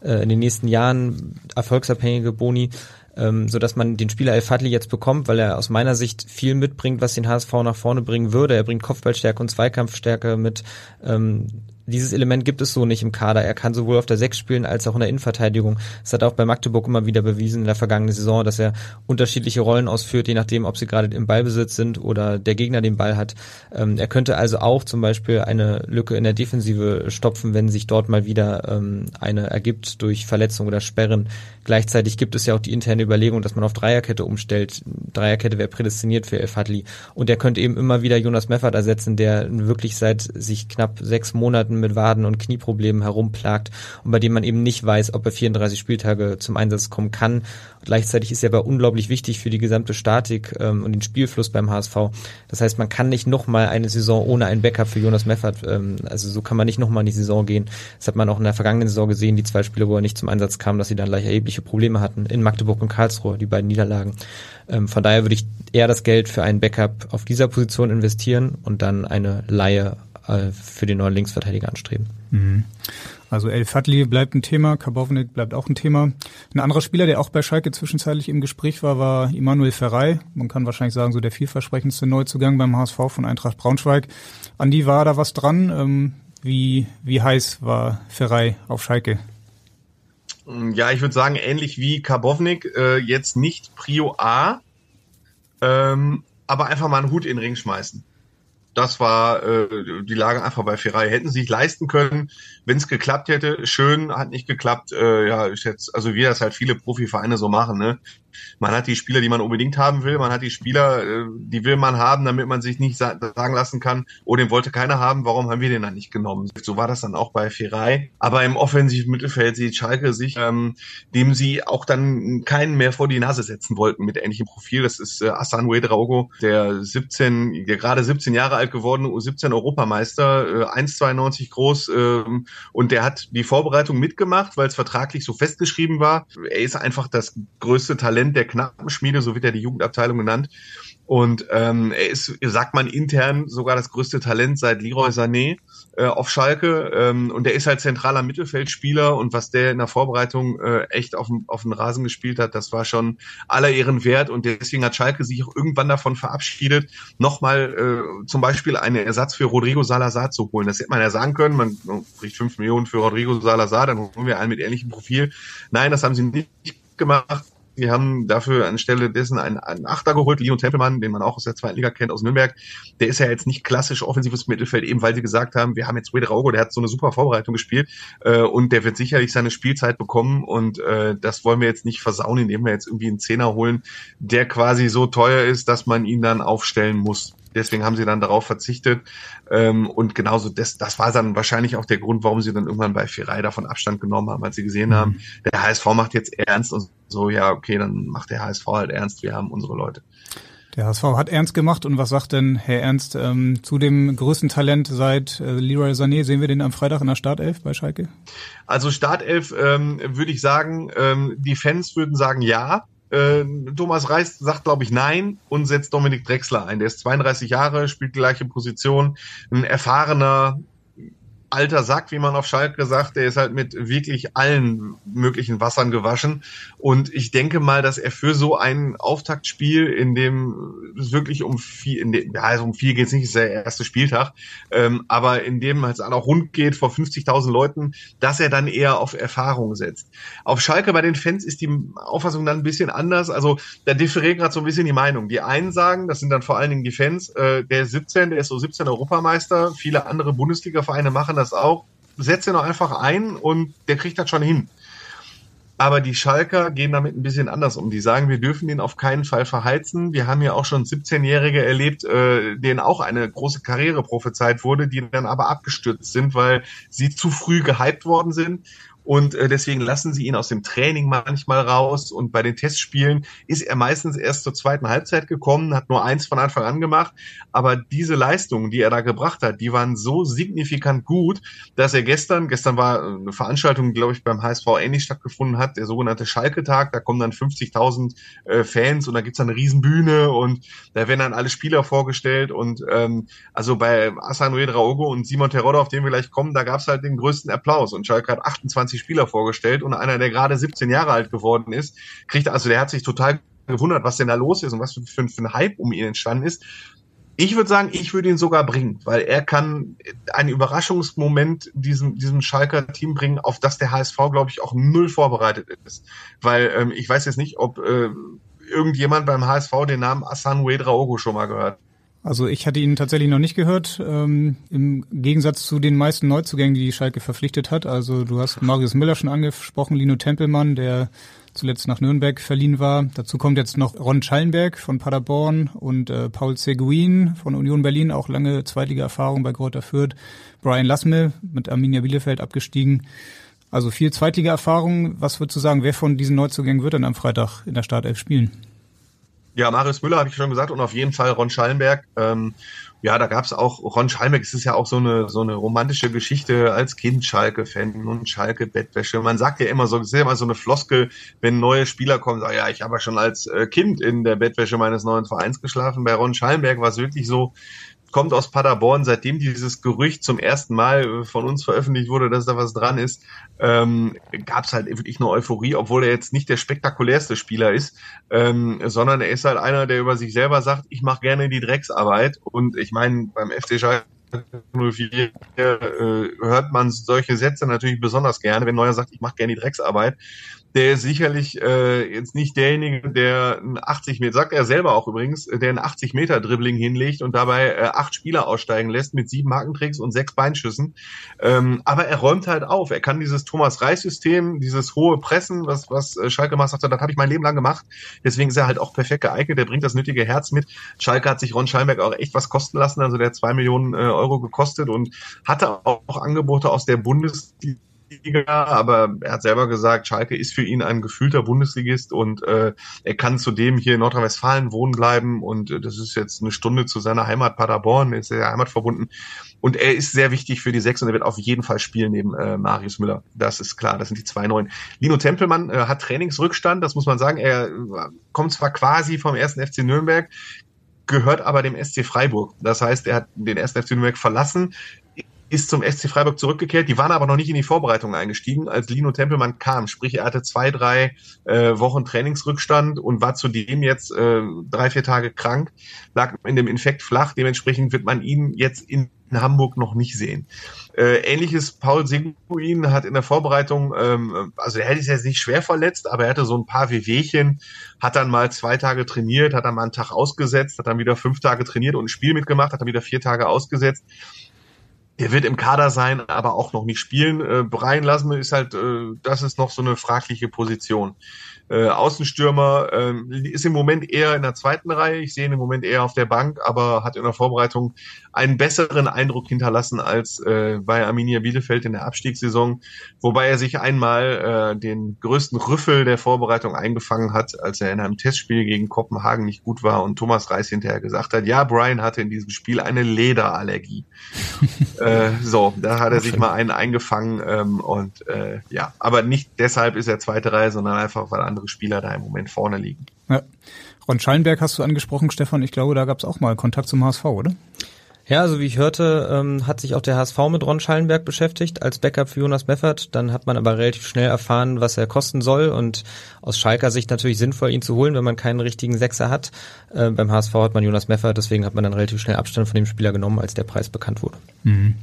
äh, in den nächsten Jahren, erfolgsabhängige Boni ähm, so dass man den Spieler El Fadli jetzt bekommt, weil er aus meiner Sicht viel mitbringt, was den HSV nach vorne bringen würde. Er bringt Kopfballstärke und Zweikampfstärke mit. Ähm, dieses Element gibt es so nicht im Kader. Er kann sowohl auf der Sechs spielen als auch in der Innenverteidigung. Das hat auch bei Magdeburg immer wieder bewiesen in der vergangenen Saison, dass er unterschiedliche Rollen ausführt, je nachdem, ob sie gerade im Ballbesitz sind oder der Gegner den Ball hat. Ähm, er könnte also auch zum Beispiel eine Lücke in der Defensive stopfen, wenn sich dort mal wieder ähm, eine ergibt durch Verletzung oder Sperren. Gleichzeitig gibt es ja auch die interne Überlegung, dass man auf Dreierkette umstellt. Dreierkette wäre prädestiniert für El Fadli. Und er könnte eben immer wieder Jonas Meffert ersetzen, der wirklich seit sich knapp sechs Monaten mit Waden- und Knieproblemen herumplagt und bei dem man eben nicht weiß, ob er 34 Spieltage zum Einsatz kommen kann. Gleichzeitig ist er aber unglaublich wichtig für die gesamte Statik ähm, und den Spielfluss beim HSV. Das heißt, man kann nicht nochmal eine Saison ohne ein Backup für Jonas Meffert, ähm, also so kann man nicht nochmal in die Saison gehen. Das hat man auch in der vergangenen Saison gesehen, die zwei Spiele, wo er nicht zum Einsatz kam, dass sie dann leicht erhebliche Probleme hatten in Magdeburg und Karlsruhe, die beiden Niederlagen. Ähm, von daher würde ich eher das Geld für einen Backup auf dieser Position investieren und dann eine Laie für den neuen Linksverteidiger anstreben. Mhm. Also El Fadli bleibt ein Thema, Karbovnik bleibt auch ein Thema. Ein anderer Spieler, der auch bei Schalke zwischenzeitlich im Gespräch war, war Immanuel Ferrei. Man kann wahrscheinlich sagen, so der vielversprechendste Neuzugang beim HSV von Eintracht Braunschweig. Andi, war da was dran? Ähm, wie, wie heiß war Ferrei auf Schalke? Ja, ich würde sagen, ähnlich wie Karbovnik, äh, jetzt nicht Prio A, ähm, aber einfach mal einen Hut in den Ring schmeißen das war äh, die Lage einfach bei Ferrari. Hätten sie sich leisten können, wenn es geklappt hätte. Schön, hat nicht geklappt. Äh, ja, ist jetzt, also wie das halt viele Profivereine so machen. Ne? Man hat die Spieler, die man unbedingt haben will. Man hat die Spieler, äh, die will man haben, damit man sich nicht sa sagen lassen kann, oh, den wollte keiner haben, warum haben wir den dann nicht genommen? So war das dann auch bei Ferrari. Aber im offensiven Mittelfeld sieht Schalke sich, ähm, dem sie auch dann keinen mehr vor die Nase setzen wollten mit ähnlichem Profil. Das ist äh, Asan Wedraogo, der 17, der gerade 17 Jahre alt geworden, 17 Europameister, äh, 1,92 groß äh, und der hat die Vorbereitung mitgemacht, weil es vertraglich so festgeschrieben war. Er ist einfach das größte Talent der Knappenschmiede, so wird er die Jugendabteilung genannt. Und ähm, er ist, sagt man intern, sogar das größte Talent seit Leroy Sané äh, auf Schalke. Ähm, und der ist halt zentraler Mittelfeldspieler und was der in der Vorbereitung äh, echt auf dem, auf dem Rasen gespielt hat, das war schon aller Ehren wert. Und deswegen hat Schalke sich auch irgendwann davon verabschiedet, nochmal äh, zum Beispiel einen Ersatz für Rodrigo Salazar zu holen. Das hätte man ja sagen können, man kriegt fünf Millionen für Rodrigo Salazar, dann holen wir einen mit ähnlichem Profil. Nein, das haben sie nicht gemacht. Die haben dafür anstelle dessen einen, einen Achter geholt, Leon Tempelmann, den man auch aus der zweiten Liga kennt, aus Nürnberg. Der ist ja jetzt nicht klassisch offensives Mittelfeld, eben weil sie gesagt haben, wir haben jetzt Wade Raugo, der hat so eine super Vorbereitung gespielt äh, und der wird sicherlich seine Spielzeit bekommen und äh, das wollen wir jetzt nicht versauen, indem wir jetzt irgendwie einen Zehner holen, der quasi so teuer ist, dass man ihn dann aufstellen muss. Deswegen haben sie dann darauf verzichtet. Ähm, und genauso das, das war dann wahrscheinlich auch der Grund, warum sie dann irgendwann bei Firai davon Abstand genommen haben, als sie gesehen mhm. haben, der HSV macht jetzt ernst und so, ja, okay, dann macht der HSV halt ernst, wir haben unsere Leute. Der HSV hat ernst gemacht und was sagt denn Herr Ernst ähm, zu dem größten Talent seit äh, Leroy Sané? Sehen wir den am Freitag in der Startelf bei Schalke? Also Startelf ähm, würde ich sagen, ähm, die Fans würden sagen ja. Äh, Thomas Reis sagt, glaube ich, nein und setzt Dominik Drexler ein. Der ist 32 Jahre, spielt gleiche Position, ein erfahrener alter Sack, wie man auf Schalke sagt, der ist halt mit wirklich allen möglichen Wassern gewaschen. Und ich denke mal, dass er für so ein Auftaktspiel, in dem es wirklich um viel, in dem, ja, also um viel geht's nicht, ist der erste Spieltag, ähm, aber in dem es auch rund geht vor 50.000 Leuten, dass er dann eher auf Erfahrung setzt. Auf Schalke bei den Fans ist die Auffassung dann ein bisschen anders. Also da differiert gerade so ein bisschen die Meinung. Die einen sagen, das sind dann vor allen Dingen die Fans, äh, der 17, der ist so 17 Europameister, viele andere Bundesliga-Vereine machen das das auch. Setz ihn doch einfach ein und der kriegt das schon hin. Aber die Schalker gehen damit ein bisschen anders um. Die sagen, wir dürfen den auf keinen Fall verheizen. Wir haben ja auch schon 17-Jährige erlebt, äh, denen auch eine große Karriere prophezeit wurde, die dann aber abgestürzt sind, weil sie zu früh gehypt worden sind und äh, deswegen lassen sie ihn aus dem Training manchmal raus. Und bei den Testspielen ist er meistens erst zur zweiten Halbzeit gekommen, hat nur eins von Anfang an gemacht, aber diese Leistungen, die er da gebracht hat, die waren so signifikant gut, dass er gestern, gestern war eine Veranstaltung, glaube ich, beim HSV ähnlich stattgefunden hat, der sogenannte Schalke-Tag, da kommen dann 50.000 äh, Fans und da gibt's dann eine Riesenbühne und da werden dann alle Spieler vorgestellt. Und ähm, also bei Asan Draogo und Simon Terodde, auf den wir gleich kommen, da gab's halt den größten Applaus. Und Schalke hat 28 20 Spieler vorgestellt und einer, der gerade 17 Jahre alt geworden ist, kriegt, also der hat sich total gewundert, was denn da los ist und was für, für, für ein Hype um ihn entstanden ist. Ich würde sagen, ich würde ihn sogar bringen, weil er kann einen Überraschungsmoment diesem, diesem Schalker Team bringen, auf das der HSV, glaube ich, auch null vorbereitet ist. Weil ähm, ich weiß jetzt nicht, ob äh, irgendjemand beim HSV den Namen Asan Wedraogo schon mal gehört. Also ich hatte ihn tatsächlich noch nicht gehört, ähm, im Gegensatz zu den meisten Neuzugängen, die die Schalke verpflichtet hat. Also du hast Marius Müller schon angesprochen, Lino Tempelmann, der zuletzt nach Nürnberg verliehen war. Dazu kommt jetzt noch Ron Schallenberg von Paderborn und äh, Paul Seguin von Union Berlin, auch lange Zweitliga-Erfahrung bei Greuther Fürth. Brian Lassme mit Arminia Bielefeld abgestiegen. Also viel Zweitliga-Erfahrung. Was würdest du sagen, wer von diesen Neuzugängen wird dann am Freitag in der Startelf spielen? Ja, Marius Müller habe ich schon gesagt und auf jeden Fall Ron Schallenberg. Ähm, ja, da gab's auch, Ron Schallenberg, es ist ja auch so eine, so eine romantische Geschichte als Kind Schalke-Fan und Schalke-Bettwäsche. Man sagt ja immer so, es ist ja immer so eine Floskel, wenn neue Spieler kommen, sagen, ja, ich habe ja schon als äh, Kind in der Bettwäsche meines neuen Vereins geschlafen. Bei Ron Schallenberg war es wirklich so, kommt aus Paderborn, seitdem dieses Gerücht zum ersten Mal von uns veröffentlicht wurde, dass da was dran ist, ähm, gab es halt wirklich eine Euphorie, obwohl er jetzt nicht der spektakulärste Spieler ist, ähm, sondern er ist halt einer, der über sich selber sagt, ich mache gerne die Drecksarbeit. Und ich meine, beim FC Schalke 04 äh, hört man solche Sätze natürlich besonders gerne, wenn Neuer sagt, ich mache gerne die Drecksarbeit der ist sicherlich äh, jetzt nicht derjenige, der ein 80 Meter, sagt er selber auch übrigens, der ein 80 Meter Dribbling hinlegt und dabei äh, acht Spieler aussteigen lässt mit sieben Hackentricks und sechs Beinschüssen. Ähm, aber er räumt halt auf. Er kann dieses Thomas Reis System, dieses hohe Pressen, was was äh, Schalke macht, sagt, das habe ich mein Leben lang gemacht. Deswegen ist er halt auch perfekt geeignet. Der bringt das nötige Herz mit. Schalke hat sich Ron Scheinberg auch echt was kosten lassen. Also der hat zwei Millionen äh, Euro gekostet und hatte auch Angebote aus der Bundesliga Liga, aber er hat selber gesagt, Schalke ist für ihn ein gefühlter Bundesligist und äh, er kann zudem hier in Nordrhein-Westfalen wohnen bleiben und äh, das ist jetzt eine Stunde zu seiner Heimat Paderborn, er ist sehr heimatverbunden und er ist sehr wichtig für die Sechs und er wird auf jeden Fall spielen neben äh, Marius Müller. Das ist klar, das sind die zwei Neuen. Lino Tempelmann äh, hat Trainingsrückstand, das muss man sagen, er äh, kommt zwar quasi vom ersten FC Nürnberg, gehört aber dem SC Freiburg. Das heißt, er hat den ersten FC Nürnberg verlassen, ist zum SC Freiburg zurückgekehrt. Die waren aber noch nicht in die Vorbereitung eingestiegen, als Lino Tempelmann kam. Sprich, er hatte zwei, drei äh, Wochen Trainingsrückstand und war zudem jetzt äh, drei, vier Tage krank, lag in dem Infekt flach. Dementsprechend wird man ihn jetzt in Hamburg noch nicht sehen. Äh, ähnliches Paul Seguin hat in der Vorbereitung, ähm, also er sich jetzt nicht schwer verletzt, aber er hatte so ein paar Wehwehchen, hat dann mal zwei Tage trainiert, hat dann mal einen Tag ausgesetzt, hat dann wieder fünf Tage trainiert und ein Spiel mitgemacht, hat dann wieder vier Tage ausgesetzt der wird im Kader sein, aber auch noch nicht spielen. Äh, Brian Lasme ist halt, äh, das ist noch so eine fragliche Position. Äh, Außenstürmer äh, ist im Moment eher in der zweiten Reihe. Ich sehe ihn im Moment eher auf der Bank, aber hat in der Vorbereitung einen besseren Eindruck hinterlassen als äh, bei Arminia Bielefeld in der Abstiegssaison, wobei er sich einmal äh, den größten Rüffel der Vorbereitung eingefangen hat, als er in einem Testspiel gegen Kopenhagen nicht gut war und Thomas Reis hinterher gesagt hat, ja, Brian hatte in diesem Spiel eine Lederallergie. äh, so, da hat er sich mal einen eingefangen ähm, und äh, ja, aber nicht deshalb ist er zweite Reihe, sondern einfach, weil andere Spieler da im Moment vorne liegen. Ja. Ron Schallenberg hast du angesprochen, Stefan. Ich glaube, da gab es auch mal Kontakt zum HSV, oder? Ja, also wie ich hörte, ähm, hat sich auch der HSV mit Ron Schallenberg beschäftigt als Backup für Jonas Meffert. Dann hat man aber relativ schnell erfahren, was er kosten soll und aus Schalker Sicht natürlich sinnvoll, ihn zu holen, wenn man keinen richtigen Sechser hat. Äh, beim HSV hat man Jonas Meffert, deswegen hat man dann relativ schnell Abstand von dem Spieler genommen, als der Preis bekannt wurde. Mhm.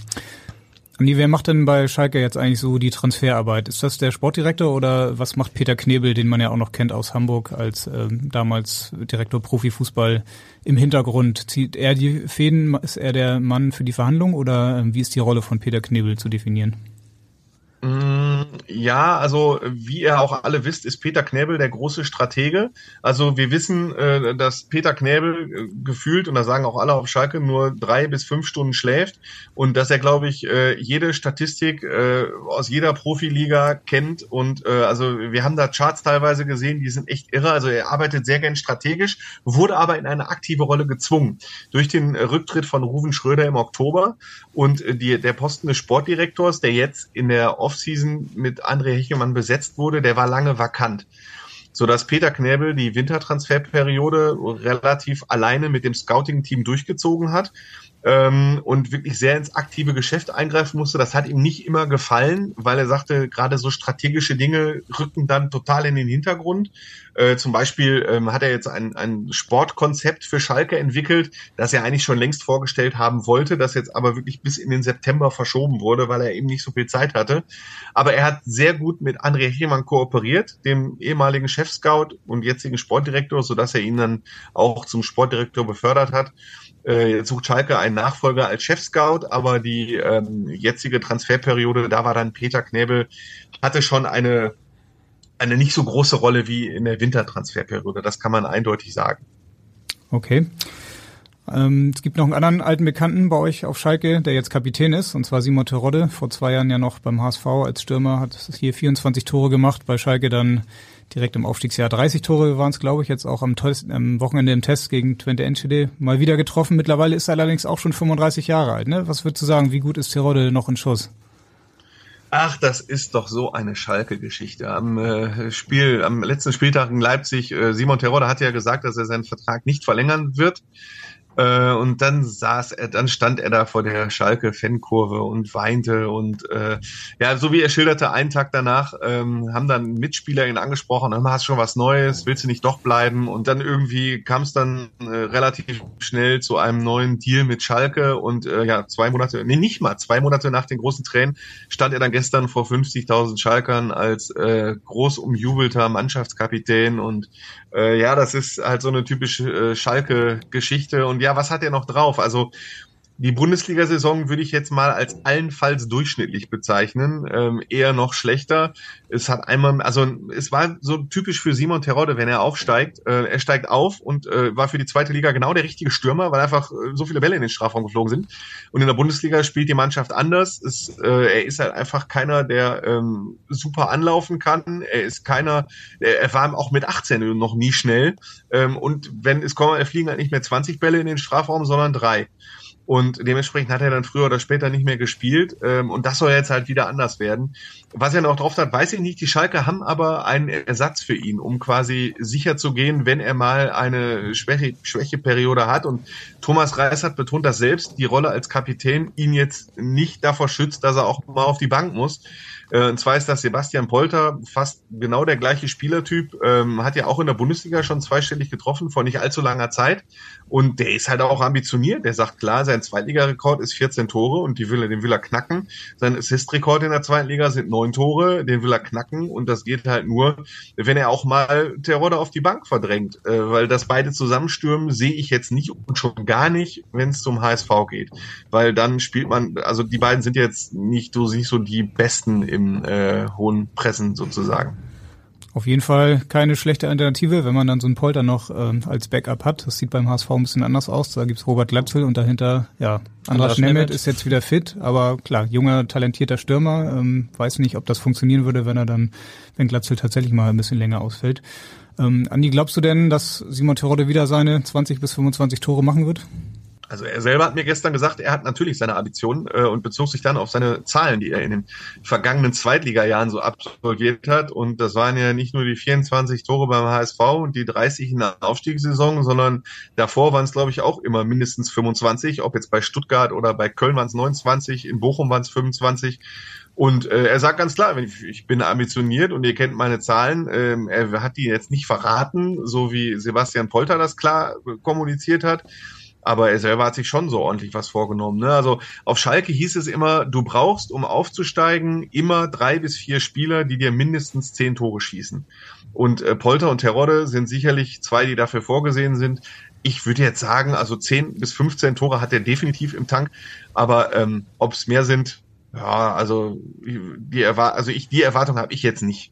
Andi, wer macht denn bei Schalke jetzt eigentlich so die Transferarbeit? Ist das der Sportdirektor oder was macht Peter Knebel, den man ja auch noch kennt aus Hamburg als ähm, damals Direktor Profifußball im Hintergrund? Zieht er die Fäden? Ist er der Mann für die Verhandlung oder ähm, wie ist die Rolle von Peter Knebel zu definieren? Mm, ja, also wie ihr auch alle wisst, ist Peter Knäbel der große Stratege. Also wir wissen, äh, dass Peter Knäbel äh, gefühlt, und da sagen auch alle auf Schalke, nur drei bis fünf Stunden schläft und dass er, glaube ich, äh, jede Statistik aus jeder Profiliga kennt. Und also wir haben da Charts teilweise gesehen, die sind echt irre. Also er arbeitet sehr gern strategisch, wurde aber in eine aktive Rolle gezwungen durch den Rücktritt von Ruven Schröder im Oktober und die, der Posten des Sportdirektors, der jetzt in der Offseason mit André Hechelmann besetzt wurde, der war lange vakant. sodass Peter Knäbel die Wintertransferperiode relativ alleine mit dem Scouting-Team durchgezogen hat ähm, und wirklich sehr ins aktive Geschäft eingreifen musste. Das hat ihm nicht immer gefallen, weil er sagte, gerade so strategische Dinge rücken dann total in den Hintergrund. Äh, zum Beispiel ähm, hat er jetzt ein, ein Sportkonzept für Schalke entwickelt, das er eigentlich schon längst vorgestellt haben wollte, das jetzt aber wirklich bis in den September verschoben wurde, weil er eben nicht so viel Zeit hatte. Aber er hat sehr gut mit André Hemann kooperiert, dem ehemaligen Chefscout und jetzigen Sportdirektor, sodass er ihn dann auch zum Sportdirektor befördert hat. Äh, jetzt sucht Schalke einen Nachfolger als Chefscout, aber die ähm, jetzige Transferperiode, da war dann Peter Knebel, hatte schon eine, eine nicht so große Rolle wie in der Wintertransferperiode. Das kann man eindeutig sagen. Okay. Ähm, es gibt noch einen anderen alten Bekannten bei euch auf Schalke, der jetzt Kapitän ist, und zwar Simon Terodde. Vor zwei Jahren ja noch beim HSV als Stürmer, hat hier 24 Tore gemacht, bei Schalke dann direkt im Aufstiegsjahr 30 Tore waren es, glaube ich, jetzt auch am, Test, am, Wochenende im Test gegen Twente Enschede mal wieder getroffen. Mittlerweile ist er allerdings auch schon 35 Jahre alt. Ne? Was würdest du sagen, wie gut ist Terodde noch in Schuss? Ach, das ist doch so eine Schalke-Geschichte. Am äh, Spiel, am letzten Spieltag in Leipzig, äh, Simon Terodde hat ja gesagt, dass er seinen Vertrag nicht verlängern wird. Äh, und dann saß er, dann stand er da vor der Schalke-Fankurve und weinte und äh, ja, so wie er schilderte, einen Tag danach ähm, haben dann Mitspieler ihn angesprochen, du hast schon was Neues, willst du nicht doch bleiben? Und dann irgendwie kam es dann äh, relativ schnell zu einem neuen Deal mit Schalke und äh, ja, zwei Monate, nee, nicht mal, zwei Monate nach den großen Tränen stand er dann gestern vor 50.000 Schalkern als äh, groß umjubelter Mannschaftskapitän und äh, ja, das ist halt so eine typische äh, Schalke-Geschichte. Und ja, was hat er noch drauf? Also die Bundesliga-Saison würde ich jetzt mal als allenfalls durchschnittlich bezeichnen, ähm, eher noch schlechter. Es hat einmal, also es war so typisch für Simon Terodde, wenn er aufsteigt. Äh, er steigt auf und äh, war für die zweite Liga genau der richtige Stürmer, weil einfach äh, so viele Bälle in den Strafraum geflogen sind. Und in der Bundesliga spielt die Mannschaft anders. Es, äh, er ist halt einfach keiner, der ähm, super anlaufen kann. Er ist keiner, er war auch mit 18 noch nie schnell. Ähm, und wenn es kommen, er fliegen halt nicht mehr 20 Bälle in den Strafraum, sondern drei. Und dementsprechend hat er dann früher oder später nicht mehr gespielt. Ähm, und das soll jetzt halt wieder anders werden. Was er noch drauf hat, weiß ich nicht. Die Schalke haben aber einen Ersatz für ihn, um quasi sicher zu gehen, wenn er mal eine Schwäche, Schwächeperiode hat. Und Thomas Reis hat betont, dass selbst die Rolle als Kapitän ihn jetzt nicht davor schützt, dass er auch mal auf die Bank muss. Äh, und zwar ist das Sebastian Polter, fast genau der gleiche Spielertyp, ähm, hat ja auch in der Bundesliga schon zweistellig getroffen vor nicht allzu langer Zeit. Und der ist halt auch ambitioniert. Der sagt klar, sein Zweitligarekord ist 14 Tore und die will er, den will er knacken. Sein Assist-Rekord in der zweiten Liga sind neun Tore, den will er knacken. Und das geht halt nur, wenn er auch mal Terodde auf die Bank verdrängt. Äh, weil das beide zusammenstürmen sehe ich jetzt nicht und schon gar nicht, wenn es zum HSV geht. Weil dann spielt man, also die beiden sind jetzt nicht so, nicht so die Besten im im äh, hohen Pressen sozusagen. Auf jeden Fall keine schlechte Alternative, wenn man dann so einen Polter noch ähm, als Backup hat. Das sieht beim HSV ein bisschen anders aus. Da gibt's Robert Glatzel und dahinter, ja, Andras Nemeth ist jetzt wieder fit, aber klar, junger, talentierter Stürmer. Ähm, weiß nicht, ob das funktionieren würde, wenn er dann, wenn Glatzel tatsächlich mal ein bisschen länger ausfällt. Ähm, Andi, glaubst du denn, dass Simon Terodde wieder seine 20 bis 25 Tore machen wird? Also er selber hat mir gestern gesagt, er hat natürlich seine Ambitionen äh, und bezog sich dann auf seine Zahlen, die er in den vergangenen Zweitliga-Jahren so absolviert hat. Und das waren ja nicht nur die 24 Tore beim HSV und die 30 in der Aufstiegssaison, sondern davor waren es, glaube ich, auch immer mindestens 25. Ob jetzt bei Stuttgart oder bei Köln waren es 29, in Bochum waren es 25. Und äh, er sagt ganz klar, ich, ich bin ambitioniert und ihr kennt meine Zahlen. Ähm, er hat die jetzt nicht verraten, so wie Sebastian Polter das klar kommuniziert hat aber er selber hat sich schon so ordentlich was vorgenommen. Ne? Also auf Schalke hieß es immer, du brauchst, um aufzusteigen, immer drei bis vier Spieler, die dir mindestens zehn Tore schießen. Und äh, Polter und Terodde sind sicherlich zwei, die dafür vorgesehen sind. Ich würde jetzt sagen, also zehn bis 15 Tore hat er definitiv im Tank, aber ähm, ob es mehr sind, ja, also die, Erwar also ich, die Erwartung habe ich jetzt nicht.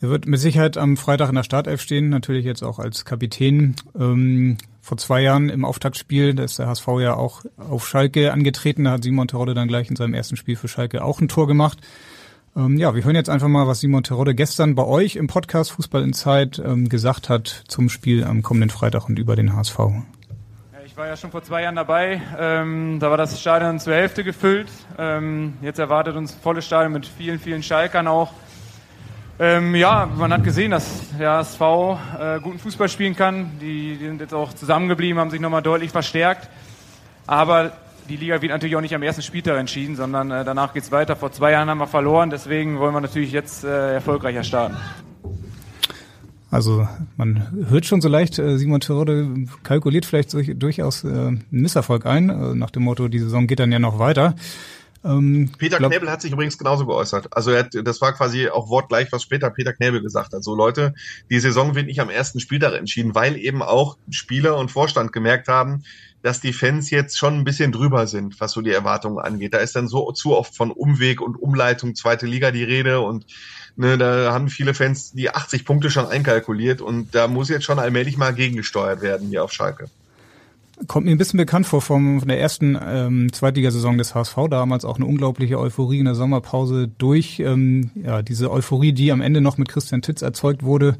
Er wird mit Sicherheit am Freitag in der Startelf stehen, natürlich jetzt auch als Kapitän. Ähm, vor zwei Jahren im Auftaktspiel, da ist der HSV ja auch auf Schalke angetreten, da hat Simon Terodde dann gleich in seinem ersten Spiel für Schalke auch ein Tor gemacht. Ähm, ja, wir hören jetzt einfach mal, was Simon Terodde gestern bei euch im Podcast Fußball in Zeit ähm, gesagt hat zum Spiel am kommenden Freitag und über den HSV. Ich war ja schon vor zwei Jahren dabei. Ähm, da war das Stadion zur Hälfte gefüllt. Ähm, jetzt erwartet uns volles Stadion mit vielen, vielen Schalkern auch. Ähm, ja, man hat gesehen, dass der HSV äh, guten Fußball spielen kann. Die, die sind jetzt auch zusammengeblieben, haben sich nochmal deutlich verstärkt. Aber die Liga wird natürlich auch nicht am ersten Spieltag entschieden, sondern äh, danach geht's weiter. Vor zwei Jahren haben wir verloren, deswegen wollen wir natürlich jetzt äh, erfolgreicher starten. Also man hört schon so leicht, äh, Simon Terodde kalkuliert vielleicht durchaus äh, einen Misserfolg ein, äh, nach dem Motto, die Saison geht dann ja noch weiter. Ähm, Peter glaub, Knebel hat sich übrigens genauso geäußert. Also er hat, das war quasi auch wortgleich, was später Peter Knebel gesagt hat. So Leute, die Saison wird nicht am ersten Spieltag entschieden, weil eben auch Spieler und Vorstand gemerkt haben, dass die Fans jetzt schon ein bisschen drüber sind, was so die Erwartungen angeht. Da ist dann so zu oft von Umweg und Umleitung zweite Liga die Rede und ne, da haben viele Fans die 80 Punkte schon einkalkuliert und da muss jetzt schon allmählich mal gegengesteuert werden hier auf Schalke. Kommt mir ein bisschen bekannt vor vom, von der ersten ähm, Zweitligasaison des HSV, damals auch eine unglaubliche Euphorie in der Sommerpause durch ähm, ja, diese Euphorie, die am Ende noch mit Christian Titz erzeugt wurde.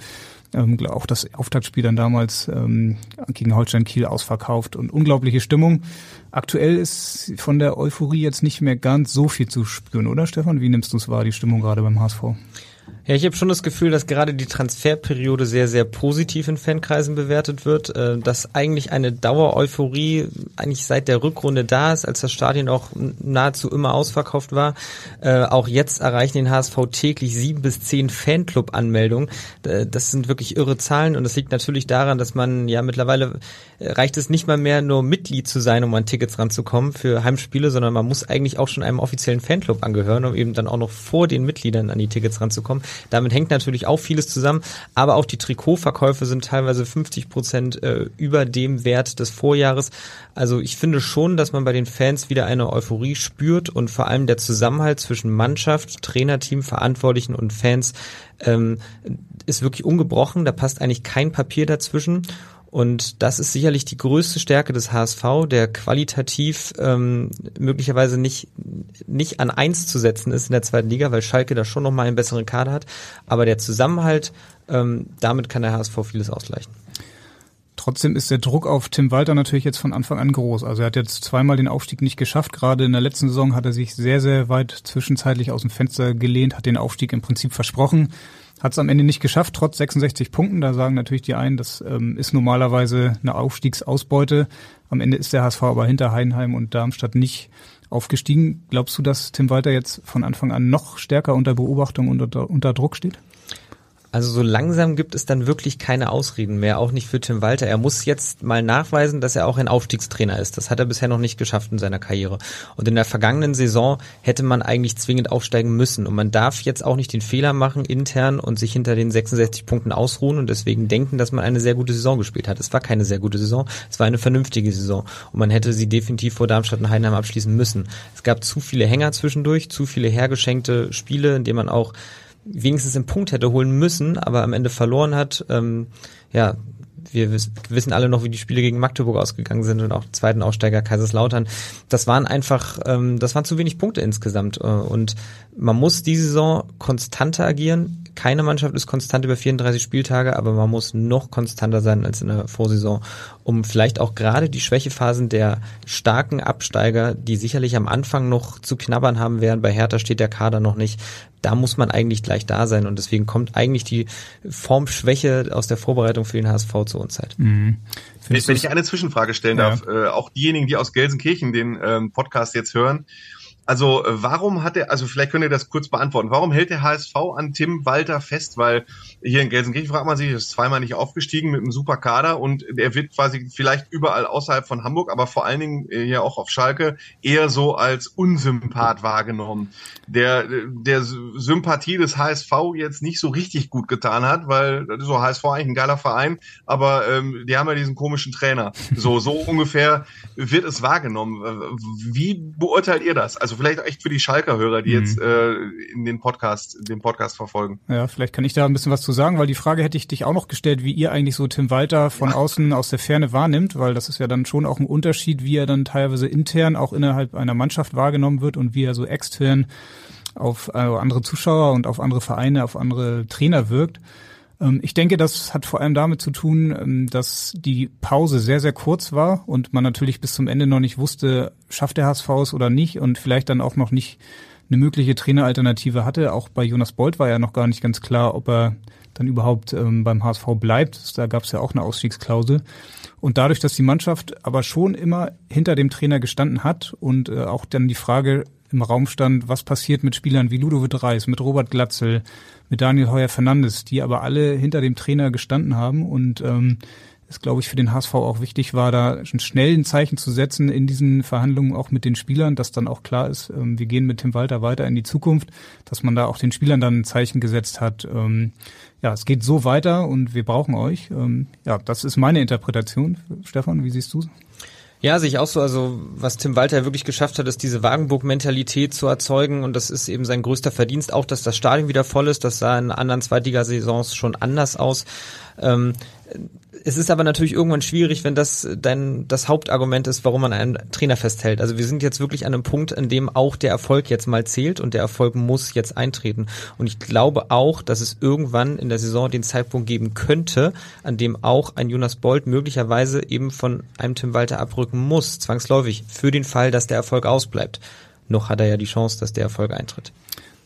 Ähm, auch das Auftaktspiel dann damals ähm, gegen Holstein Kiel ausverkauft und unglaubliche Stimmung. Aktuell ist von der Euphorie jetzt nicht mehr ganz so viel zu spüren, oder Stefan? Wie nimmst du es wahr, die Stimmung gerade beim HSV? Ja, ich habe schon das Gefühl, dass gerade die Transferperiode sehr, sehr positiv in Fankreisen bewertet wird, äh, dass eigentlich eine Dauer-Euphorie eigentlich seit der Rückrunde da ist, als das Stadion auch nahezu immer ausverkauft war. Äh, auch jetzt erreichen den HSV täglich sieben bis zehn Fanclub-Anmeldungen. Äh, das sind wirklich irre Zahlen und das liegt natürlich daran, dass man ja mittlerweile reicht es nicht mal mehr nur Mitglied zu sein, um an Tickets ranzukommen für Heimspiele, sondern man muss eigentlich auch schon einem offiziellen Fanclub angehören, um eben dann auch noch vor den Mitgliedern an die Tickets ranzukommen. Damit hängt natürlich auch vieles zusammen, aber auch die Trikotverkäufe sind teilweise 50 Prozent äh, über dem Wert des Vorjahres. Also ich finde schon, dass man bei den Fans wieder eine Euphorie spürt und vor allem der Zusammenhalt zwischen Mannschaft, Trainerteam, Verantwortlichen und Fans ähm, ist wirklich ungebrochen. Da passt eigentlich kein Papier dazwischen. Und das ist sicherlich die größte Stärke des HSV, der qualitativ ähm, möglicherweise nicht, nicht an eins zu setzen ist in der zweiten Liga, weil Schalke da schon nochmal einen besseren Kader hat. Aber der Zusammenhalt, ähm, damit kann der HSV vieles ausgleichen. Trotzdem ist der Druck auf Tim Walter natürlich jetzt von Anfang an groß. Also er hat jetzt zweimal den Aufstieg nicht geschafft. Gerade in der letzten Saison hat er sich sehr, sehr weit zwischenzeitlich aus dem Fenster gelehnt, hat den Aufstieg im Prinzip versprochen. Hat es am Ende nicht geschafft, trotz 66 Punkten. Da sagen natürlich die einen, das ähm, ist normalerweise eine Aufstiegsausbeute. Am Ende ist der HSV aber hinter Heidenheim und Darmstadt nicht aufgestiegen. Glaubst du, dass Tim Walter jetzt von Anfang an noch stärker unter Beobachtung und unter, unter Druck steht? Also so langsam gibt es dann wirklich keine Ausreden mehr, auch nicht für Tim Walter. Er muss jetzt mal nachweisen, dass er auch ein Aufstiegstrainer ist. Das hat er bisher noch nicht geschafft in seiner Karriere. Und in der vergangenen Saison hätte man eigentlich zwingend aufsteigen müssen. Und man darf jetzt auch nicht den Fehler machen intern und sich hinter den 66 Punkten ausruhen und deswegen denken, dass man eine sehr gute Saison gespielt hat. Es war keine sehr gute Saison, es war eine vernünftige Saison. Und man hätte sie definitiv vor Darmstadt und Heidenheim abschließen müssen. Es gab zu viele Hänger zwischendurch, zu viele hergeschenkte Spiele, in denen man auch wenigstens einen Punkt hätte holen müssen, aber am Ende verloren hat. Ähm, ja, wir wissen alle noch, wie die Spiele gegen Magdeburg ausgegangen sind und auch zweiten Aussteiger Kaiserslautern. Das waren einfach, ähm, das waren zu wenig Punkte insgesamt. Äh, und man muss die Saison konstanter agieren. Keine Mannschaft ist konstant über 34 Spieltage, aber man muss noch konstanter sein als in der Vorsaison, um vielleicht auch gerade die Schwächephasen der starken Absteiger, die sicherlich am Anfang noch zu knabbern haben werden, bei Hertha steht der Kader noch nicht, da muss man eigentlich gleich da sein und deswegen kommt eigentlich die Formschwäche aus der Vorbereitung für den HSV zur Unzeit. Mhm. Wenn, wenn ich eine Zwischenfrage stellen ja. darf, äh, auch diejenigen, die aus Gelsenkirchen den ähm, Podcast jetzt hören, also äh, warum hat er, also vielleicht könnt ihr das kurz beantworten, warum hält der HSV an Tim Walter fest? Weil hier in Gelsenkirchen fragt man sich, ist zweimal nicht aufgestiegen mit einem super Kader und er wird quasi vielleicht überall außerhalb von Hamburg, aber vor allen Dingen äh, hier auch auf Schalke eher so als Unsympath wahrgenommen, der der Sympathie des HSV jetzt nicht so richtig gut getan hat, weil das ist so HSV eigentlich ein geiler Verein, aber ähm, die haben ja diesen komischen Trainer. So so ungefähr wird es wahrgenommen. Wie beurteilt ihr das? Also vielleicht echt für die Schalker-Hörer, die mhm. jetzt äh, in den Podcast, den Podcast verfolgen. Ja, vielleicht kann ich da ein bisschen was zu sagen, weil die Frage hätte ich dich auch noch gestellt, wie ihr eigentlich so Tim Walter von ja. außen aus der Ferne wahrnimmt, weil das ist ja dann schon auch ein Unterschied, wie er dann teilweise intern auch innerhalb einer Mannschaft wahrgenommen wird und wie er so extern auf äh, andere Zuschauer und auf andere Vereine, auf andere Trainer wirkt. Ähm, ich denke, das hat vor allem damit zu tun, ähm, dass die Pause sehr, sehr kurz war und man natürlich bis zum Ende noch nicht wusste, schafft der HSV es oder nicht und vielleicht dann auch noch nicht eine mögliche Traineralternative hatte. Auch bei Jonas Bolt war ja noch gar nicht ganz klar, ob er dann überhaupt ähm, beim HSV bleibt. Da gab es ja auch eine Ausstiegsklausel. Und dadurch, dass die Mannschaft aber schon immer hinter dem Trainer gestanden hat und äh, auch dann die Frage im Raum stand, was passiert mit Spielern wie Ludovic Reis, mit Robert Glatzel, mit Daniel Heuer Fernandes, die aber alle hinter dem Trainer gestanden haben und ähm, es, glaube ich, für den HSV auch wichtig war, da schnell ein Zeichen zu setzen in diesen Verhandlungen auch mit den Spielern, dass dann auch klar ist, ähm, wir gehen mit Tim Walter weiter in die Zukunft, dass man da auch den Spielern dann ein Zeichen gesetzt hat. Ähm, ja, es geht so weiter und wir brauchen euch. Ähm, ja, das ist meine Interpretation. Stefan, wie siehst du ja, sehe ich auch so. Also was Tim Walter wirklich geschafft hat, ist diese Wagenburg-Mentalität zu erzeugen und das ist eben sein größter Verdienst. Auch, dass das Stadion wieder voll ist. Das sah in anderen Zweitligasaisons schon anders aus. Ähm, es ist aber natürlich irgendwann schwierig, wenn das dein das Hauptargument ist, warum man einen Trainer festhält. Also wir sind jetzt wirklich an einem Punkt, an dem auch der Erfolg jetzt mal zählt und der Erfolg muss jetzt eintreten. Und ich glaube auch, dass es irgendwann in der Saison den Zeitpunkt geben könnte, an dem auch ein Jonas Bolt möglicherweise eben von einem Tim Walter abrücken muss, zwangsläufig, für den Fall, dass der Erfolg ausbleibt. Noch hat er ja die Chance, dass der Erfolg eintritt.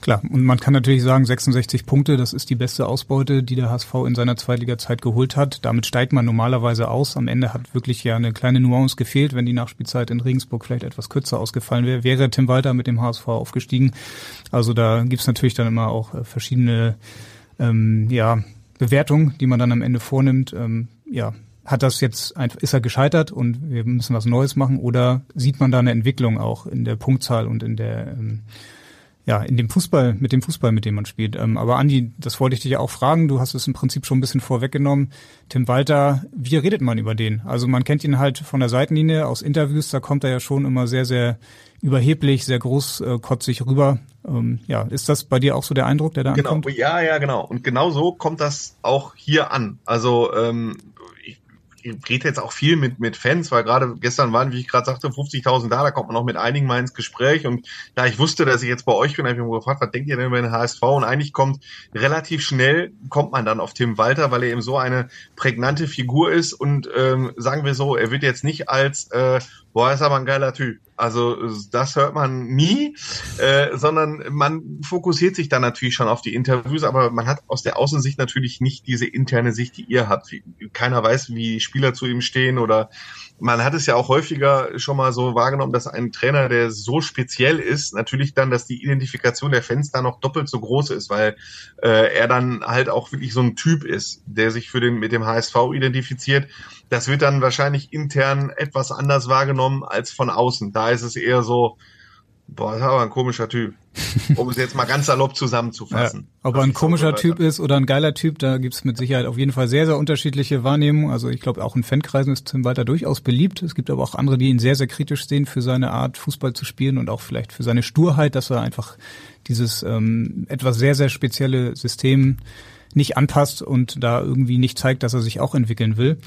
Klar, und man kann natürlich sagen, 66 Punkte, das ist die beste Ausbeute, die der HSV in seiner Zweitliga-Zeit geholt hat. Damit steigt man normalerweise aus. Am Ende hat wirklich ja eine kleine Nuance gefehlt. Wenn die Nachspielzeit in Regensburg vielleicht etwas kürzer ausgefallen wäre, wäre Tim Walter mit dem HSV aufgestiegen. Also da gibt's natürlich dann immer auch äh, verschiedene ähm, ja, Bewertungen, die man dann am Ende vornimmt. Ähm, ja, hat das jetzt einfach, ist er gescheitert und wir müssen was Neues machen oder sieht man da eine Entwicklung auch in der Punktzahl und in der ähm, ja, in dem Fußball, mit dem Fußball, mit dem man spielt. Ähm, aber Andi, das wollte ich dich ja auch fragen. Du hast es im Prinzip schon ein bisschen vorweggenommen. Tim Walter, wie redet man über den? Also man kennt ihn halt von der Seitenlinie aus Interviews, da kommt er ja schon immer sehr, sehr überheblich, sehr großkotzig äh, rüber. Ähm, ja, ist das bei dir auch so der Eindruck, der da genau, ankommt? Ja, ja, genau. Und genau so kommt das auch hier an. Also ähm, rede jetzt auch viel mit, mit Fans, weil gerade gestern waren, wie ich gerade sagte, 50.000 da, da kommt man auch mit einigen mal ins Gespräch und da ich wusste, dass ich jetzt bei euch bin, habe ich mich gefragt, was denkt ihr denn über den HSV? Und eigentlich kommt relativ schnell, kommt man dann auf Tim Walter, weil er eben so eine prägnante Figur ist und ähm, sagen wir so, er wird jetzt nicht als äh, boah, ist aber ein geiler Typ. Also das hört man nie, äh, sondern man fokussiert sich dann natürlich schon auf die Interviews, aber man hat aus der Außensicht natürlich nicht diese interne Sicht, die ihr habt. Keiner weiß, wie Spieler zu ihm stehen oder man hat es ja auch häufiger schon mal so wahrgenommen, dass ein Trainer, der so speziell ist, natürlich dann, dass die Identifikation der Fans da noch doppelt so groß ist, weil äh, er dann halt auch wirklich so ein Typ ist, der sich für den mit dem HSV identifiziert das wird dann wahrscheinlich intern etwas anders wahrgenommen als von außen. Da ist es eher so, boah, das ist aber ein komischer Typ. Um es jetzt mal ganz salopp zusammenzufassen. Ja, ob er ein komischer Typ ist oder ein geiler Typ, da gibt's mit Sicherheit auf jeden Fall sehr, sehr unterschiedliche Wahrnehmungen. Also ich glaube, auch in Fankreisen ist Tim Walter durchaus beliebt. Es gibt aber auch andere, die ihn sehr, sehr kritisch sehen für seine Art, Fußball zu spielen und auch vielleicht für seine Sturheit, dass er einfach dieses ähm, etwas sehr, sehr spezielle System nicht anpasst und da irgendwie nicht zeigt, dass er sich auch entwickeln will.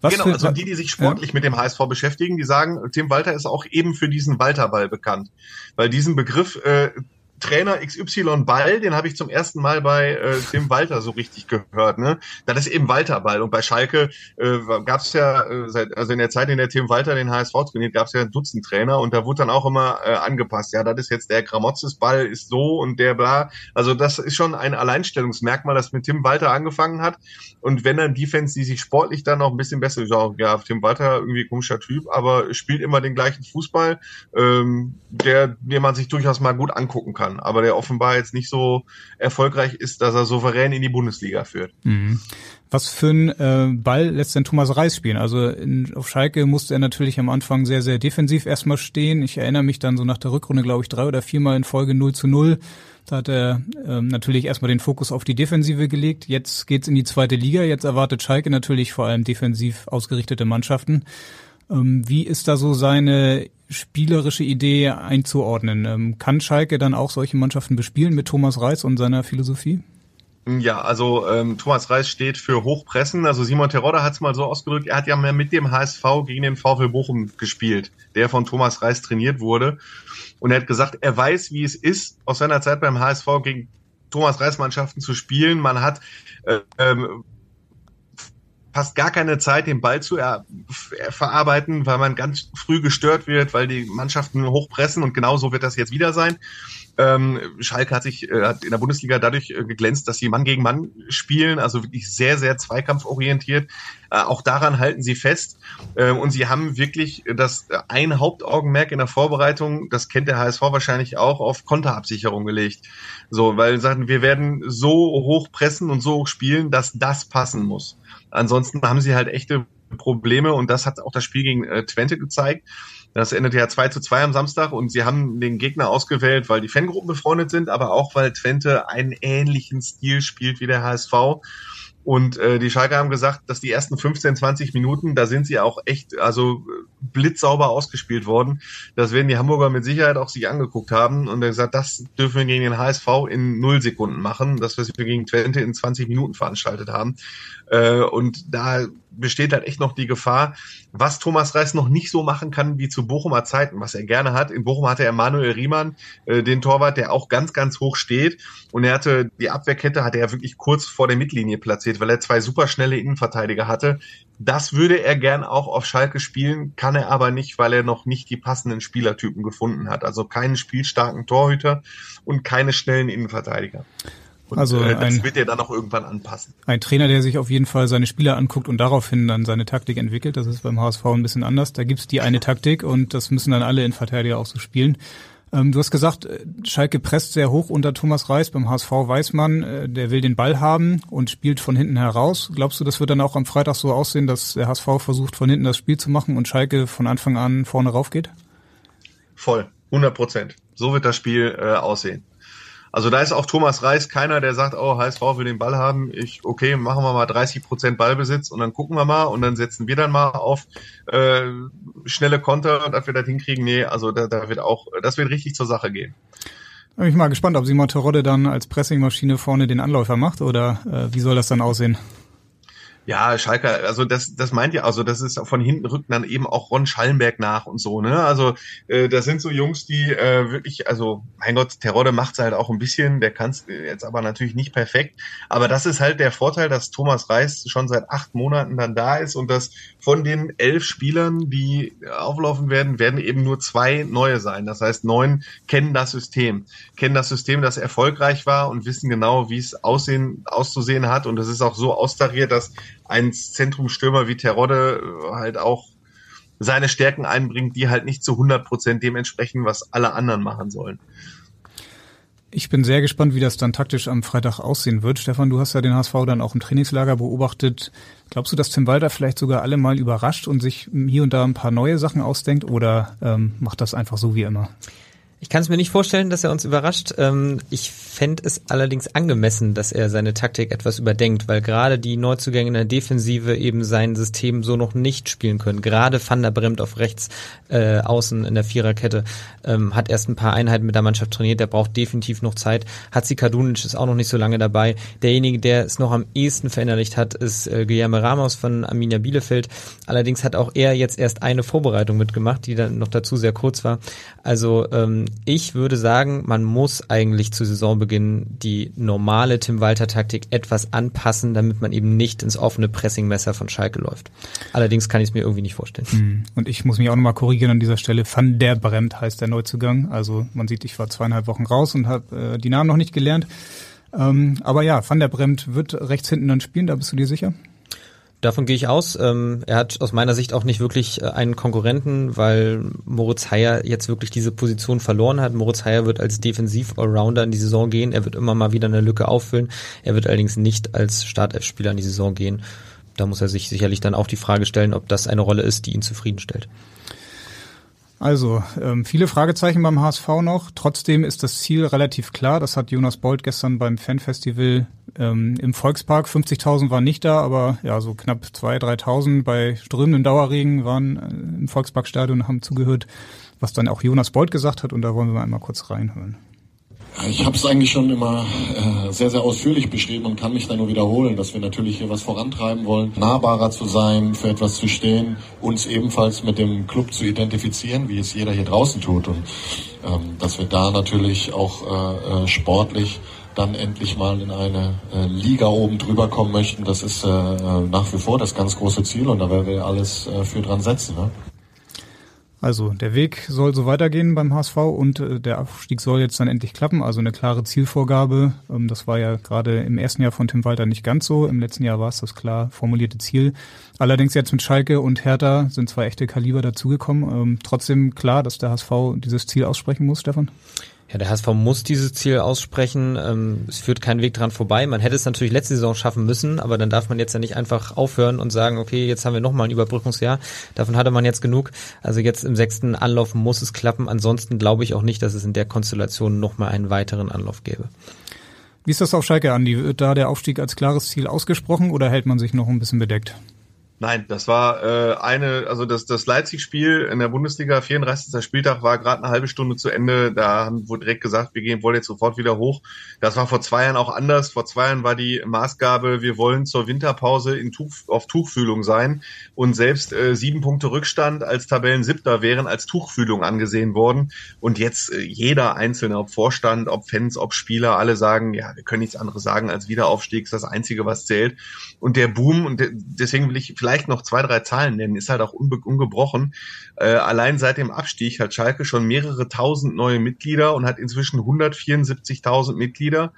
Was genau, für, also die, die sich sportlich ja. mit dem HSV beschäftigen, die sagen, Tim Walter ist auch eben für diesen Walterball bekannt. Weil diesen Begriff äh, Trainer XY Ball, den habe ich zum ersten Mal bei äh, Tim Walter so richtig gehört. Ne? Das ist eben Walter Ball. Und bei Schalke äh, gab es ja, äh, seit, also in der Zeit, in der Tim Walter den HSV trainiert, gab es ja ein Dutzend Trainer und da wurde dann auch immer äh, angepasst. Ja, das ist jetzt der Gramotzes Ball ist so und der bla. Also das ist schon ein Alleinstellungsmerkmal, das mit Tim Walter angefangen hat. Und wenn dann Defense, die sich sportlich dann noch ein bisschen besser, ja, ja Tim Walter irgendwie komischer Typ, aber spielt immer den gleichen Fußball, ähm, der, den man sich durchaus mal gut angucken kann kann, aber der offenbar jetzt nicht so erfolgreich ist, dass er souverän in die Bundesliga führt. Mhm. Was für ein äh, Ball lässt denn Thomas Reis spielen? Also in, auf Schalke musste er natürlich am Anfang sehr, sehr defensiv erstmal stehen. Ich erinnere mich dann so nach der Rückrunde, glaube ich, drei oder viermal in Folge 0 zu 0. Da hat er ähm, natürlich erstmal den Fokus auf die Defensive gelegt. Jetzt geht's in die zweite Liga. Jetzt erwartet Schalke natürlich vor allem defensiv ausgerichtete Mannschaften. Ähm, wie ist da so seine spielerische Idee einzuordnen? Ähm, kann Schalke dann auch solche Mannschaften bespielen mit Thomas Reis und seiner Philosophie? Ja, also ähm, Thomas Reis steht für Hochpressen. Also Simon Terodde hat es mal so ausgedrückt, er hat ja mehr mit dem HSV gegen den VfL Bochum gespielt, der von Thomas Reis trainiert wurde. Und er hat gesagt, er weiß, wie es ist, aus seiner Zeit beim HSV gegen Thomas Reis Mannschaften zu spielen. Man hat äh, ähm, fast gar keine Zeit, den Ball zu er, verarbeiten, weil man ganz früh gestört wird, weil die Mannschaften hochpressen und genau so wird das jetzt wieder sein. Ähm, Schalke hat sich äh, hat in der Bundesliga dadurch äh, geglänzt, dass sie Mann gegen Mann spielen, also wirklich sehr, sehr zweikampforientiert. Äh, auch daran halten sie fest. Äh, und sie haben wirklich das äh, ein Hauptaugenmerk in der Vorbereitung, das kennt der HSV wahrscheinlich auch, auf Konterabsicherung gelegt. So, weil sie sagen, wir werden so hoch pressen und so hoch spielen, dass das passen muss. Ansonsten haben sie halt echte Probleme und das hat auch das Spiel gegen äh, Twente gezeigt. Das endete ja 2 zu 2 am Samstag und sie haben den Gegner ausgewählt, weil die Fangruppen befreundet sind, aber auch weil Twente einen ähnlichen Stil spielt wie der HSV. Und äh, die Schalke haben gesagt, dass die ersten 15, 20 Minuten, da sind sie auch echt, also blitzsauber ausgespielt worden. Das werden die Hamburger mit Sicherheit auch sich angeguckt haben. Und gesagt, das dürfen wir gegen den HSV in null Sekunden machen, das, was wir gegen Twente in 20 Minuten veranstaltet haben. Äh, und da besteht halt echt noch die Gefahr, was Thomas Reis noch nicht so machen kann wie zu Bochumer Zeiten, was er gerne hat. In Bochum hatte er Manuel Riemann, äh, den Torwart, der auch ganz, ganz hoch steht. Und er hatte die Abwehrkette, hatte er wirklich kurz vor der Mittellinie platziert, weil er zwei superschnelle Innenverteidiger hatte. Das würde er gern auch auf Schalke spielen, kann er aber nicht, weil er noch nicht die passenden Spielertypen gefunden hat. Also keinen spielstarken Torhüter und keine schnellen Innenverteidiger. Und also äh, das ein, wird er dann auch irgendwann anpassen. Ein Trainer, der sich auf jeden Fall seine Spieler anguckt und daraufhin dann seine Taktik entwickelt. Das ist beim HSV ein bisschen anders. Da gibt's die eine Taktik und das müssen dann alle Innenverteidiger auch so spielen. Ähm, du hast gesagt, äh, Schalke presst sehr hoch unter Thomas Reis. Beim HSV weiß man, äh, der will den Ball haben und spielt von hinten heraus. Glaubst du, das wird dann auch am Freitag so aussehen, dass der HSV versucht, von hinten das Spiel zu machen und Schalke von Anfang an vorne rauf geht? Voll, 100 Prozent. So wird das Spiel äh, aussehen. Also da ist auch Thomas Reis keiner, der sagt, oh, HSV will den Ball haben. Ich, okay, machen wir mal 30 Prozent Ballbesitz und dann gucken wir mal und dann setzen wir dann mal auf äh, schnelle Konter, dass wir das hinkriegen. Nee, also da, da wird auch, das wird richtig zur Sache gehen. Bin ich mal gespannt, ob Simon Terodde dann als Pressingmaschine vorne den Anläufer macht oder äh, wie soll das dann aussehen? Ja, Schalke, also das, das meint ja, also das ist von hinten rückt dann eben auch Ron Schallenberg nach und so, ne? Also äh, das sind so Jungs, die äh, wirklich, also mein Gott, Terodde macht's halt auch ein bisschen, der kann's jetzt aber natürlich nicht perfekt. Aber das ist halt der Vorteil, dass Thomas Reis schon seit acht Monaten dann da ist und dass von den elf Spielern, die auflaufen werden, werden eben nur zwei neue sein. Das heißt, neun kennen das System, kennen das System, das erfolgreich war und wissen genau, wie es aussehen, auszusehen hat. Und es ist auch so austariert, dass ein Zentrumstürmer wie Terodde äh, halt auch seine Stärken einbringt, die halt nicht zu 100 Prozent dementsprechend, was alle anderen machen sollen. Ich bin sehr gespannt, wie das dann taktisch am Freitag aussehen wird. Stefan, du hast ja den HSV dann auch im Trainingslager beobachtet. Glaubst du, dass Tim Walter vielleicht sogar alle mal überrascht und sich hier und da ein paar neue Sachen ausdenkt oder ähm, macht das einfach so wie immer? Ich kann es mir nicht vorstellen, dass er uns überrascht. Ähm, ich fände es allerdings angemessen, dass er seine Taktik etwas überdenkt, weil gerade die Neuzugänge in der Defensive eben sein System so noch nicht spielen können. Gerade Van der Bremt auf rechts äh, außen in der Viererkette ähm, hat erst ein paar Einheiten mit der Mannschaft trainiert. Der braucht definitiv noch Zeit. Hatzi Kadunic ist auch noch nicht so lange dabei. Derjenige, der es noch am ehesten verinnerlicht hat, ist äh, Guillermo Ramos von Arminia Bielefeld. Allerdings hat auch er jetzt erst eine Vorbereitung mitgemacht, die dann noch dazu sehr kurz war. Also ähm, ich würde sagen, man muss eigentlich zu Saisonbeginn die normale Tim Walter Taktik etwas anpassen, damit man eben nicht ins offene Pressingmesser von Schalke läuft. Allerdings kann ich es mir irgendwie nicht vorstellen. Hm. Und ich muss mich auch nochmal korrigieren an dieser Stelle. Van der Bremt heißt der Neuzugang. Also man sieht, ich war zweieinhalb Wochen raus und habe äh, die Namen noch nicht gelernt. Ähm, aber ja, Van der Bremt wird rechts hinten dann spielen, da bist du dir sicher? Davon gehe ich aus. Ähm, er hat aus meiner Sicht auch nicht wirklich äh, einen Konkurrenten, weil Moritz Heyer jetzt wirklich diese Position verloren hat. Moritz Heyer wird als Defensiv-Allrounder in die Saison gehen. Er wird immer mal wieder eine Lücke auffüllen. Er wird allerdings nicht als Startelf-Spieler in die Saison gehen. Da muss er sich sicherlich dann auch die Frage stellen, ob das eine Rolle ist, die ihn zufriedenstellt. Also, ähm, viele Fragezeichen beim HSV noch. Trotzdem ist das Ziel relativ klar. Das hat Jonas Bolt gestern beim Fanfestival ähm, im Volkspark. 50.000 waren nicht da, aber ja, so knapp 2.000, 3.000 bei strömendem Dauerregen waren äh, im Volksparkstadion und haben zugehört, was dann auch Jonas Bolt gesagt hat. Und da wollen wir einmal kurz reinhören. Ich habe es eigentlich schon immer äh, sehr, sehr ausführlich beschrieben und kann mich da nur wiederholen, dass wir natürlich hier was vorantreiben wollen, nahbarer zu sein, für etwas zu stehen, uns ebenfalls mit dem Club zu identifizieren, wie es jeder hier draußen tut und ähm, dass wir da natürlich auch äh, äh sportlich dann endlich mal in eine äh, Liga oben drüber kommen möchten. Das ist äh, nach wie vor das ganz große Ziel und da werden wir alles äh, für dran setzen. Ne? Also der Weg soll so weitergehen beim HSV und äh, der Aufstieg soll jetzt dann endlich klappen. Also eine klare Zielvorgabe. Ähm, das war ja gerade im ersten Jahr von Tim Walter nicht ganz so. Im letzten Jahr war es das klar formulierte Ziel. Allerdings jetzt mit Schalke und Hertha sind zwei echte Kaliber dazugekommen. Ähm, trotzdem klar, dass der HSV dieses Ziel aussprechen muss, Stefan? Ja, der HSV muss dieses Ziel aussprechen. Ähm, es führt kein Weg dran vorbei. Man hätte es natürlich letzte Saison schaffen müssen, aber dann darf man jetzt ja nicht einfach aufhören und sagen, okay, jetzt haben wir nochmal ein Überbrückungsjahr. Davon hatte man jetzt genug. Also jetzt im sechsten Anlauf muss es klappen. Ansonsten glaube ich auch nicht, dass es in der Konstellation nochmal einen weiteren Anlauf gäbe. Wie ist das auf Schalke, Andi? Wird da der Aufstieg als klares Ziel ausgesprochen oder hält man sich noch ein bisschen bedeckt? Nein, das war äh, eine, also das, das Leipzig-Spiel in der Bundesliga, 34. Spieltag war gerade eine halbe Stunde zu Ende. Da haben wurde direkt gesagt, wir gehen wollen jetzt sofort wieder hoch. Das war vor zwei Jahren auch anders. Vor zwei Jahren war die Maßgabe, wir wollen zur Winterpause in Tuch, auf Tuchfühlung sein. Und selbst äh, sieben Punkte Rückstand als Tabellen-Siebter wären als Tuchfühlung angesehen worden. Und jetzt äh, jeder Einzelne, ob Vorstand, ob Fans, ob Spieler, alle sagen, ja, wir können nichts anderes sagen als Wiederaufstieg, ist das Einzige, was zählt. Und der Boom, und de deswegen will ich vielleicht noch zwei, drei Zahlen nennen, ist halt auch unge ungebrochen. Äh, allein seit dem Abstieg hat Schalke schon mehrere tausend neue Mitglieder und hat inzwischen 174.000 Mitglieder.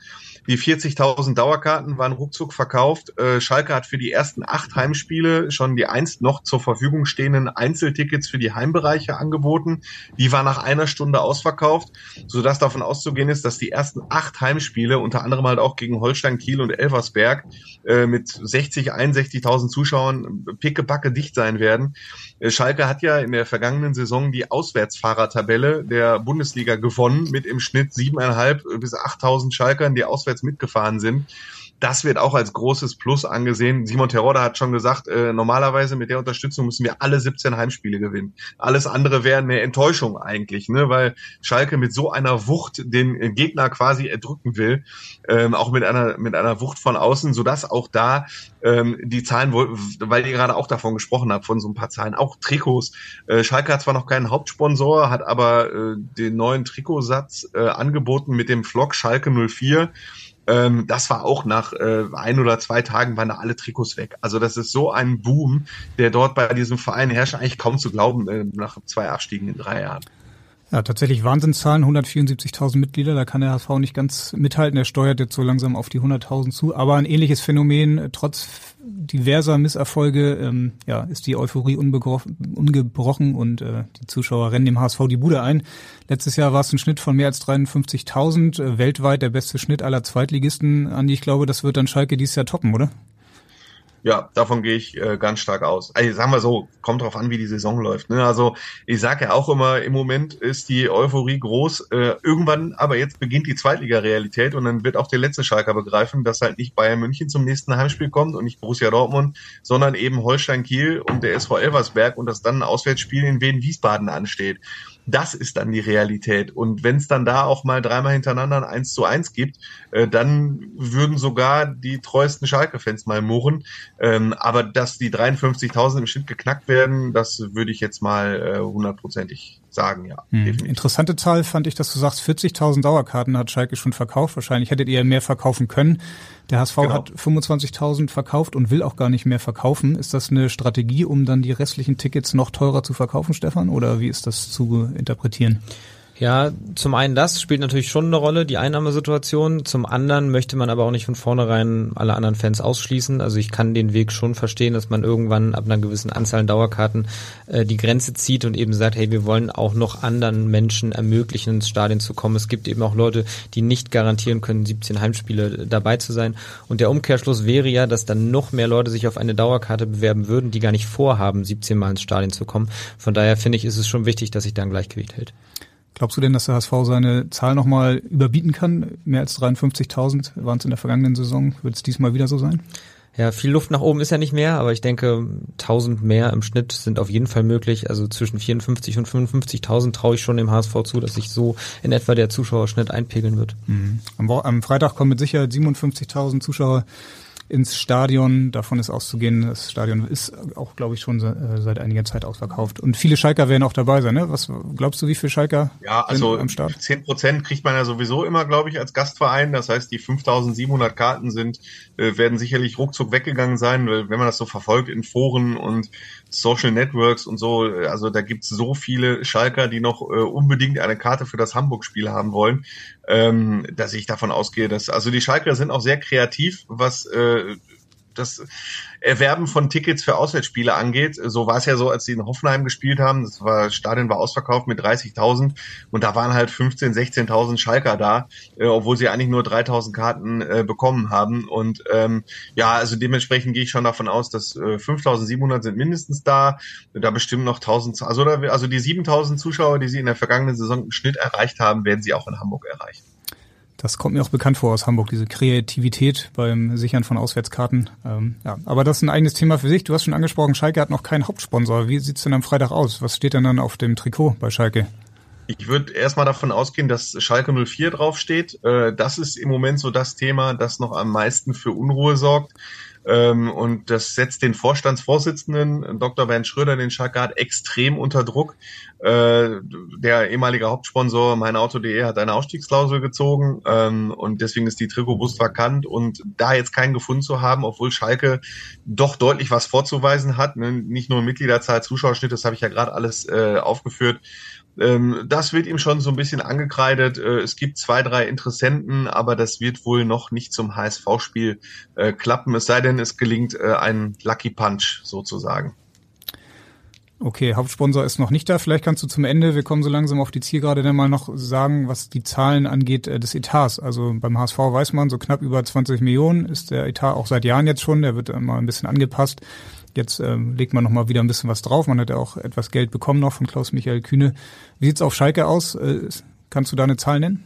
Die 40.000 Dauerkarten waren ruckzuck verkauft. Äh, Schalke hat für die ersten acht Heimspiele schon die einst noch zur Verfügung stehenden Einzeltickets für die Heimbereiche angeboten. Die war nach einer Stunde ausverkauft, sodass davon auszugehen ist, dass die ersten acht Heimspiele, unter anderem halt auch gegen Holstein Kiel und Elversberg, äh, mit 60, 61.000 Zuschauern pickepacke dicht sein werden. Äh, Schalke hat ja in der vergangenen Saison die Auswärtsfahrertabelle der Bundesliga gewonnen mit im Schnitt siebeneinhalb bis 8.000 Schalkern, die auswärts mitgefahren sind das wird auch als großes Plus angesehen. Simon Terodde hat schon gesagt, äh, normalerweise mit der Unterstützung müssen wir alle 17 Heimspiele gewinnen. Alles andere wäre eine Enttäuschung eigentlich, ne? weil Schalke mit so einer Wucht den Gegner quasi erdrücken will, ähm, auch mit einer mit einer Wucht von außen, sodass auch da ähm, die Zahlen, weil ihr gerade auch davon gesprochen habt, von so ein paar Zahlen, auch Trikots. Äh, Schalke hat zwar noch keinen Hauptsponsor, hat aber äh, den neuen Trikotsatz äh, angeboten mit dem Flock Schalke 04 ähm, das war auch nach äh, ein oder zwei Tagen waren da alle Trikots weg. Also das ist so ein Boom, der dort bei diesem Verein herrscht, eigentlich kaum zu glauben äh, nach zwei Abstiegen in drei Jahren. Ja, tatsächlich Wahnsinnszahlen, 174.000 Mitglieder, da kann der HSV nicht ganz mithalten, er steuert jetzt so langsam auf die 100.000 zu, aber ein ähnliches Phänomen, äh, trotz diverser Misserfolge, ähm, ja, ist die Euphorie ungebrochen und äh, die Zuschauer rennen dem HSV die Bude ein. Letztes Jahr war es ein Schnitt von mehr als 53.000, äh, weltweit der beste Schnitt aller Zweitligisten. Andi, ich glaube, das wird dann Schalke dieses Jahr toppen, oder? Ja, davon gehe ich äh, ganz stark aus. Also sagen wir so, kommt drauf an, wie die Saison läuft. Ne? Also ich sage ja auch immer, im Moment ist die Euphorie groß. Äh, irgendwann, aber jetzt beginnt die Zweitliga-Realität und dann wird auch der letzte Schalker begreifen, dass halt nicht Bayern München zum nächsten Heimspiel kommt und nicht Borussia Dortmund, sondern eben Holstein Kiel und der SV Elversberg und dass dann ein Auswärtsspiel in Wien-Wiesbaden ansteht. Das ist dann die Realität. Und wenn es dann da auch mal dreimal hintereinander ein 1 zu 1 gibt, äh, dann würden sogar die treuesten Schalke-Fans mal murren. Ähm, aber dass die 53.000 im Schnitt geknackt werden, das würde ich jetzt mal äh, hundertprozentig sagen, ja. Hm. Interessante Zahl fand ich, dass du sagst, 40.000 Dauerkarten hat Schalke schon verkauft. Wahrscheinlich hättet ihr mehr verkaufen können. Der HSV genau. hat 25.000 verkauft und will auch gar nicht mehr verkaufen. Ist das eine Strategie, um dann die restlichen Tickets noch teurer zu verkaufen, Stefan? Oder wie ist das zu interpretieren? Ja, zum einen das spielt natürlich schon eine Rolle, die Einnahmesituation. Zum anderen möchte man aber auch nicht von vornherein alle anderen Fans ausschließen. Also ich kann den Weg schon verstehen, dass man irgendwann ab einer gewissen Anzahl an Dauerkarten äh, die Grenze zieht und eben sagt, hey, wir wollen auch noch anderen Menschen ermöglichen, ins Stadion zu kommen. Es gibt eben auch Leute, die nicht garantieren können, 17 Heimspiele dabei zu sein. Und der Umkehrschluss wäre ja, dass dann noch mehr Leute sich auf eine Dauerkarte bewerben würden, die gar nicht vorhaben, 17 Mal ins Stadion zu kommen. Von daher finde ich, ist es schon wichtig, dass sich da ein Gleichgewicht hält. Glaubst du denn, dass der HSV seine Zahl nochmal überbieten kann? Mehr als 53.000 waren es in der vergangenen Saison. Wird es diesmal wieder so sein? Ja, viel Luft nach oben ist ja nicht mehr, aber ich denke, 1000 mehr im Schnitt sind auf jeden Fall möglich. Also zwischen 54 und 55.000 traue ich schon dem HSV zu, dass sich so in etwa der Zuschauerschnitt einpegeln wird. Mhm. Am, am Freitag kommen mit Sicherheit 57.000 Zuschauer ins Stadion. Davon ist auszugehen. Das Stadion ist auch, glaube ich, schon äh, seit einiger Zeit ausverkauft. Und viele Schalker werden auch dabei sein. Ne? Was glaubst du, wie viele Schalker ja, also am Start? Zehn Prozent kriegt man ja sowieso immer, glaube ich, als Gastverein. Das heißt, die 5.700 Karten sind äh, werden sicherlich ruckzuck weggegangen sein, wenn man das so verfolgt in Foren und Social Networks und so. Also da gibt's so viele Schalker, die noch äh, unbedingt eine Karte für das Hamburg-Spiel haben wollen, ähm, dass ich davon ausgehe, dass also die Schalker sind auch sehr kreativ, was äh, das Erwerben von Tickets für Auswärtsspiele angeht. So war es ja so, als sie in Hoffenheim gespielt haben. Das war, Stadion war ausverkauft mit 30.000 und da waren halt 15, 16.000 Schalker da, äh, obwohl sie eigentlich nur 3.000 Karten äh, bekommen haben. Und ähm, ja, also dementsprechend gehe ich schon davon aus, dass äh, 5.700 sind mindestens da. Da bestimmt noch 1.000, also, also die 7.000 Zuschauer, die sie in der vergangenen Saison im Schnitt erreicht haben, werden sie auch in Hamburg erreichen. Das kommt mir auch bekannt vor aus Hamburg, diese Kreativität beim Sichern von Auswärtskarten. Ähm, ja, aber das ist ein eigenes Thema für sich. Du hast schon angesprochen, Schalke hat noch keinen Hauptsponsor. Wie sieht's denn am Freitag aus? Was steht denn dann auf dem Trikot bei Schalke? Ich würde erstmal davon ausgehen, dass Schalke 04 draufsteht. Äh, das ist im Moment so das Thema, das noch am meisten für Unruhe sorgt. Ähm, und das setzt den Vorstandsvorsitzenden, Dr. Bernd Schröder, den Schalke hat, extrem unter Druck. Äh, der ehemalige Hauptsponsor meinauto.de hat eine Ausstiegsklausel gezogen ähm, und deswegen ist die Trikotbus vakant und da jetzt keinen gefunden zu haben, obwohl Schalke doch deutlich was vorzuweisen hat, ne? nicht nur Mitgliederzahl, Zuschauerschnitt, das habe ich ja gerade alles äh, aufgeführt, ähm, das wird ihm schon so ein bisschen angekreidet. Äh, es gibt zwei, drei Interessenten, aber das wird wohl noch nicht zum HSV-Spiel äh, klappen, es sei denn, es gelingt äh, ein Lucky Punch sozusagen. Okay, Hauptsponsor ist noch nicht da. Vielleicht kannst du zum Ende, wir kommen so langsam auf die Zielgerade, dann mal noch sagen, was die Zahlen angeht äh, des Etats. Also beim HSV weiß man, so knapp über 20 Millionen ist der Etat auch seit Jahren jetzt schon. Der wird immer ein bisschen angepasst. Jetzt ähm, legt man noch mal wieder ein bisschen was drauf. Man hat ja auch etwas Geld bekommen noch von Klaus-Michael Kühne. Wie sieht's auf Schalke aus? Äh, kannst du da eine Zahl nennen?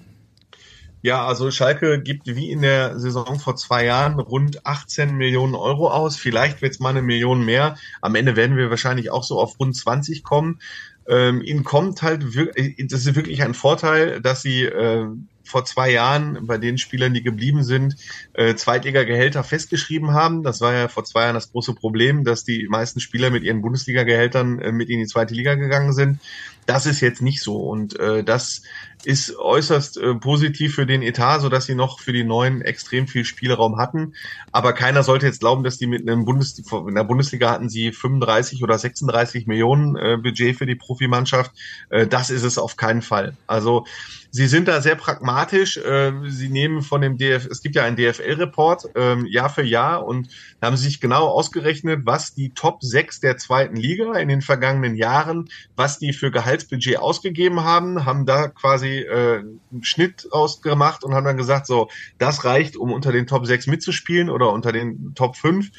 Ja, also Schalke gibt wie in der Saison vor zwei Jahren rund 18 Millionen Euro aus. Vielleicht wird es mal eine Million mehr. Am Ende werden wir wahrscheinlich auch so auf rund 20 kommen. Ähm, ihnen kommt halt das ist wirklich ein Vorteil, dass sie äh, vor zwei Jahren bei den Spielern, die geblieben sind, äh, Zweitliga-Gehälter festgeschrieben haben. Das war ja vor zwei Jahren das große Problem, dass die meisten Spieler mit ihren Bundesliga-Gehältern äh, mit in die zweite Liga gegangen sind. Das ist jetzt nicht so und äh, das ist äußerst äh, positiv für den Etat, so dass sie noch für die neuen extrem viel Spielraum hatten. Aber keiner sollte jetzt glauben, dass die mit einem Bundes in der Bundesliga hatten sie 35 oder 36 Millionen äh, Budget für die Profimannschaft. Äh, das ist es auf keinen Fall. Also Sie sind da sehr pragmatisch. Äh, Sie nehmen von dem DF, es gibt ja einen DFL-Report ähm, Jahr für Jahr und da haben Sie sich genau ausgerechnet, was die Top 6 der zweiten Liga in den vergangenen Jahren, was die für Gehaltsbudget ausgegeben haben, haben da quasi äh, einen Schnitt ausgemacht und haben dann gesagt, so, das reicht, um unter den Top 6 mitzuspielen oder unter den Top 5 äh,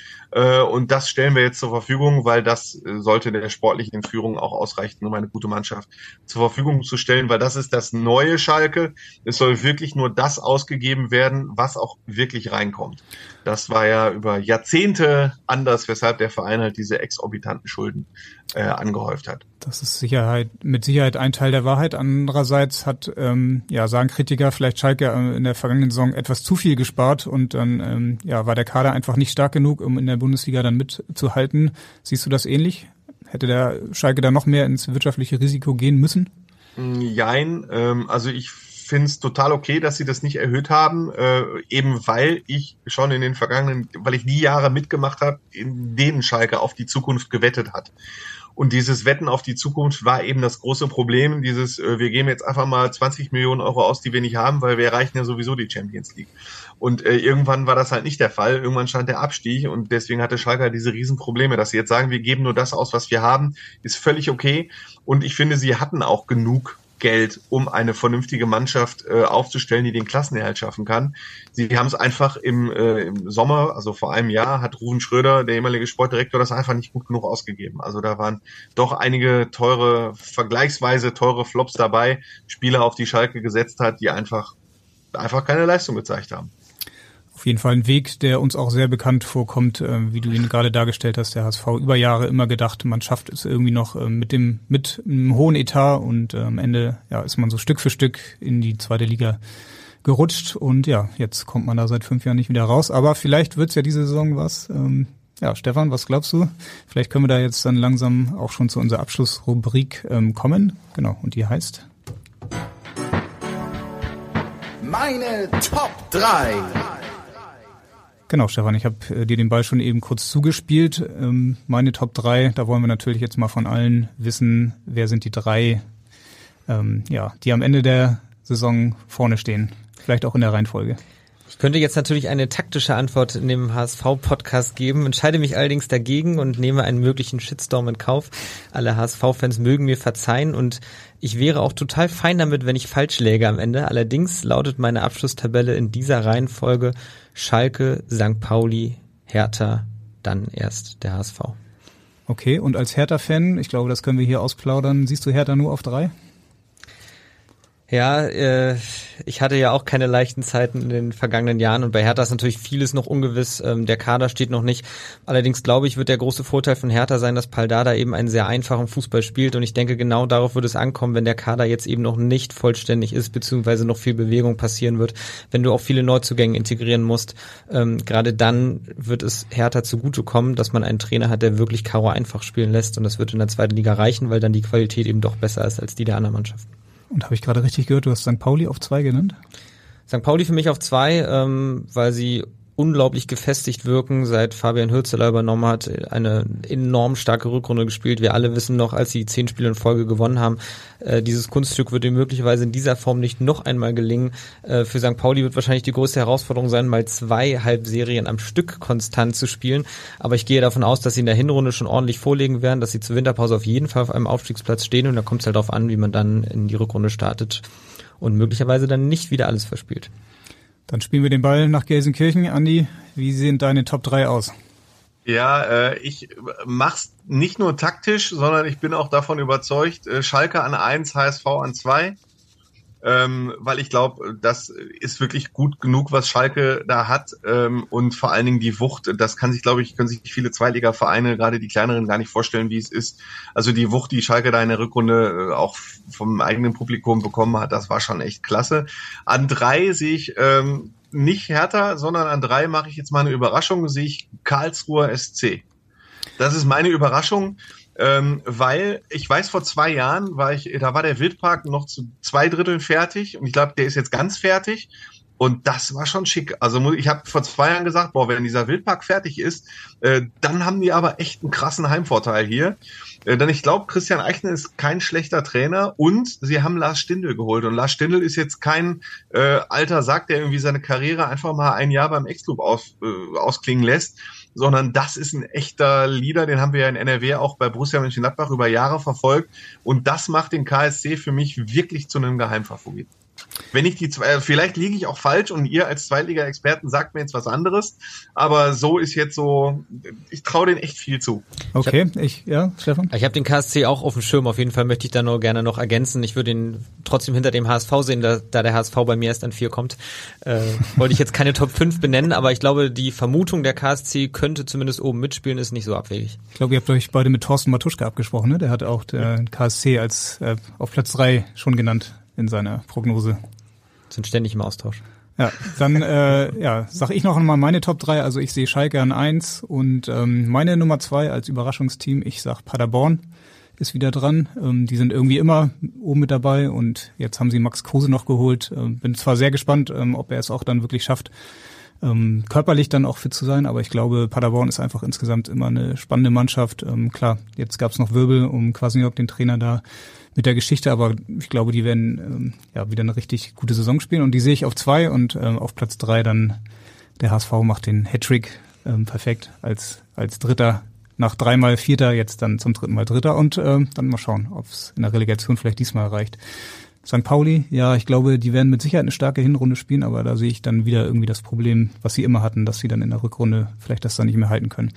und das stellen wir jetzt zur Verfügung, weil das äh, sollte der sportlichen Führung auch ausreichen, um eine gute Mannschaft zur Verfügung zu stellen, weil das ist das neue Schalke. Es soll wirklich nur das ausgegeben werden, was auch wirklich reinkommt. Das war ja über Jahrzehnte anders, weshalb der Verein halt diese exorbitanten Schulden äh, angehäuft hat. Das ist Sicherheit, mit Sicherheit ein Teil der Wahrheit. Andererseits hat, ähm, ja, sagen Kritiker, vielleicht Schalke äh, in der vergangenen Saison etwas zu viel gespart und dann ähm, ja, war der Kader einfach nicht stark genug, um in der Bundesliga dann mitzuhalten. Siehst du das ähnlich? Hätte der Schalke da noch mehr ins wirtschaftliche Risiko gehen müssen? Jein, ähm, also ich finde es total okay, dass sie das nicht erhöht haben, äh, eben weil ich schon in den vergangenen, weil ich die Jahre mitgemacht habe, in denen Schalke auf die Zukunft gewettet hat. Und dieses Wetten auf die Zukunft war eben das große Problem, dieses, äh, wir geben jetzt einfach mal 20 Millionen Euro aus, die wir nicht haben, weil wir erreichen ja sowieso die Champions League. Und äh, irgendwann war das halt nicht der Fall. Irgendwann stand der Abstieg und deswegen hatte Schalke halt diese Riesenprobleme, dass sie jetzt sagen, wir geben nur das aus, was wir haben, ist völlig okay. Und ich finde, sie hatten auch genug Geld, um eine vernünftige Mannschaft äh, aufzustellen, die den Klassenerhalt schaffen kann. Sie haben es einfach im, äh, im Sommer, also vor einem Jahr, hat Ruven Schröder, der ehemalige Sportdirektor, das einfach nicht gut genug ausgegeben. Also da waren doch einige teure, vergleichsweise teure Flops dabei, Spieler, auf die Schalke gesetzt hat, die einfach, einfach keine Leistung gezeigt haben auf jeden Fall ein Weg, der uns auch sehr bekannt vorkommt, äh, wie du ihn gerade dargestellt hast, der HSV über Jahre immer gedacht, man schafft es irgendwie noch äh, mit dem mit einem hohen Etat und äh, am Ende ja ist man so Stück für Stück in die zweite Liga gerutscht und ja, jetzt kommt man da seit fünf Jahren nicht wieder raus. Aber vielleicht wird's ja diese Saison was. Ähm, ja, Stefan, was glaubst du? Vielleicht können wir da jetzt dann langsam auch schon zu unserer Abschlussrubrik ähm, kommen. Genau, und die heißt Meine Top 3. Genau, Stefan, ich habe äh, dir den Ball schon eben kurz zugespielt. Ähm, meine Top 3, da wollen wir natürlich jetzt mal von allen wissen, wer sind die drei, ähm, ja, die am Ende der Saison vorne stehen. Vielleicht auch in der Reihenfolge. Ich könnte jetzt natürlich eine taktische Antwort in dem HSV-Podcast geben, entscheide mich allerdings dagegen und nehme einen möglichen Shitstorm in Kauf. Alle HSV-Fans mögen mir verzeihen und ich wäre auch total fein damit, wenn ich falsch läge am Ende. Allerdings lautet meine Abschlusstabelle in dieser Reihenfolge Schalke, St. Pauli, Hertha, dann erst der HSV. Okay, und als Hertha-Fan, ich glaube, das können wir hier ausplaudern, siehst du Hertha nur auf drei? Ja, äh, ich hatte ja auch keine leichten Zeiten in den vergangenen Jahren und bei Hertha ist natürlich vieles noch ungewiss. Ähm, der Kader steht noch nicht. Allerdings glaube ich, wird der große Vorteil von Hertha sein, dass Paldada eben einen sehr einfachen Fußball spielt und ich denke, genau darauf wird es ankommen, wenn der Kader jetzt eben noch nicht vollständig ist, beziehungsweise noch viel Bewegung passieren wird, wenn du auch viele Neuzugänge integrieren musst. Ähm, gerade dann wird es Hertha zugutekommen, dass man einen Trainer hat, der wirklich Karo einfach spielen lässt und das wird in der zweiten Liga reichen, weil dann die Qualität eben doch besser ist als die der anderen Mannschaften. Und habe ich gerade richtig gehört, du hast St. Pauli auf zwei genannt? St. Pauli für mich auf zwei, ähm, weil sie unglaublich gefestigt wirken, seit Fabian Hürzeler übernommen hat, eine enorm starke Rückrunde gespielt. Wir alle wissen noch, als sie zehn Spiele in Folge gewonnen haben, äh, dieses Kunststück wird ihm möglicherweise in dieser Form nicht noch einmal gelingen. Äh, für St. Pauli wird wahrscheinlich die größte Herausforderung sein, mal zwei Halbserien am Stück konstant zu spielen. Aber ich gehe davon aus, dass sie in der Hinrunde schon ordentlich vorlegen werden, dass sie zur Winterpause auf jeden Fall auf einem Aufstiegsplatz stehen und da kommt es halt darauf an, wie man dann in die Rückrunde startet und möglicherweise dann nicht wieder alles verspielt. Dann spielen wir den Ball nach Gelsenkirchen. Andi, wie sehen deine Top 3 aus? Ja, äh, ich mach's nicht nur taktisch, sondern ich bin auch davon überzeugt, äh, Schalke an eins, HSV an zwei ähm, weil ich glaube, das ist wirklich gut genug, was Schalke da hat ähm, und vor allen Dingen die Wucht, das kann sich, glaube ich, können sich viele Zweitliga-Vereine, gerade die kleineren, gar nicht vorstellen, wie es ist. Also die Wucht, die Schalke da in der Rückrunde äh, auch vom eigenen Publikum bekommen hat, das war schon echt klasse. An drei sehe ich ähm, nicht härter, sondern an drei mache ich jetzt mal eine Überraschung, sehe ich Karlsruher SC. Das ist meine Überraschung ähm, weil ich weiß, vor zwei Jahren war ich, da war der Wildpark noch zu zwei Dritteln fertig und ich glaube, der ist jetzt ganz fertig. Und das war schon schick. Also ich habe vor zwei Jahren gesagt, boah, wenn dieser Wildpark fertig ist, äh, dann haben die aber echt einen krassen Heimvorteil hier. Äh, denn ich glaube, Christian Eichner ist kein schlechter Trainer und sie haben Lars Stindl geholt. Und Lars Stindl ist jetzt kein äh, alter Sack, der irgendwie seine Karriere einfach mal ein Jahr beim Ex-Club aus, äh, ausklingen lässt, sondern das ist ein echter Leader, den haben wir ja in NRW auch bei Borussia Mönchengladbach über Jahre verfolgt und das macht den KSC für mich wirklich zu einem Geheimfavorit. Wenn ich die zwei, äh, vielleicht liege ich auch falsch und ihr als Zweitliga-Experten sagt mir jetzt was anderes, aber so ist jetzt so, ich traue den echt viel zu. Okay, ich, hab, ich ja, Stefan? Ich habe den KSC auch auf dem Schirm, auf jeden Fall möchte ich da nur gerne noch ergänzen. Ich würde ihn trotzdem hinter dem HSV sehen, da, da der HSV bei mir erst an vier kommt. Äh, wollte ich jetzt keine Top 5 benennen, aber ich glaube, die Vermutung, der KSC könnte zumindest oben mitspielen, ist nicht so abwegig. Ich glaube, ihr habt euch beide mit Thorsten Matuschka abgesprochen, ne? Der hat auch der KSC als äh, auf Platz drei schon genannt in seiner Prognose. Sind ständig im Austausch. Ja, dann äh, ja, sag ich noch einmal meine Top 3. Also ich sehe Schalke an 1 und ähm, meine Nummer 2 als Überraschungsteam, ich sag Paderborn ist wieder dran. Ähm, die sind irgendwie immer oben mit dabei und jetzt haben sie Max Kruse noch geholt. Ähm, bin zwar sehr gespannt, ähm, ob er es auch dann wirklich schafft, ähm, körperlich dann auch fit zu sein, aber ich glaube, Paderborn ist einfach insgesamt immer eine spannende Mannschaft. Ähm, klar, jetzt gab es noch Wirbel um Quasniok, den Trainer da mit der Geschichte, aber ich glaube, die werden ähm, ja wieder eine richtig gute Saison spielen und die sehe ich auf zwei und ähm, auf Platz drei dann der HSV macht den Hattrick ähm, perfekt als als Dritter nach dreimal Vierter jetzt dann zum dritten Mal Dritter und ähm, dann mal schauen, ob es in der Relegation vielleicht diesmal erreicht. St. Pauli, ja, ich glaube, die werden mit Sicherheit eine starke Hinrunde spielen, aber da sehe ich dann wieder irgendwie das Problem, was sie immer hatten, dass sie dann in der Rückrunde vielleicht das dann nicht mehr halten können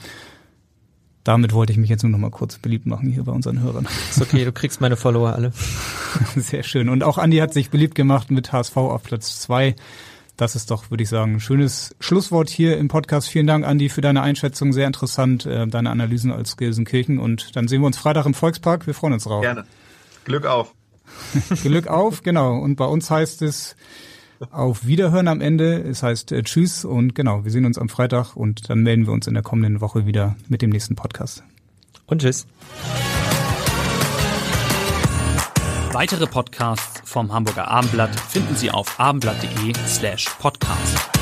damit wollte ich mich jetzt nur noch mal kurz beliebt machen hier bei unseren Hörern. Ist okay, du kriegst meine Follower alle. Sehr schön. Und auch Andi hat sich beliebt gemacht mit HSV auf Platz zwei. Das ist doch, würde ich sagen, ein schönes Schlusswort hier im Podcast. Vielen Dank, Andi, für deine Einschätzung. Sehr interessant, äh, deine Analysen als Gelsenkirchen. Und dann sehen wir uns Freitag im Volkspark. Wir freuen uns drauf. Gerne. Glück auf. Glück auf, genau. Und bei uns heißt es auf Wiederhören am Ende. Es heißt äh, Tschüss und genau, wir sehen uns am Freitag und dann melden wir uns in der kommenden Woche wieder mit dem nächsten Podcast. Und tschüss. Weitere Podcasts vom Hamburger Abendblatt finden Sie auf abendblatt.de slash podcast.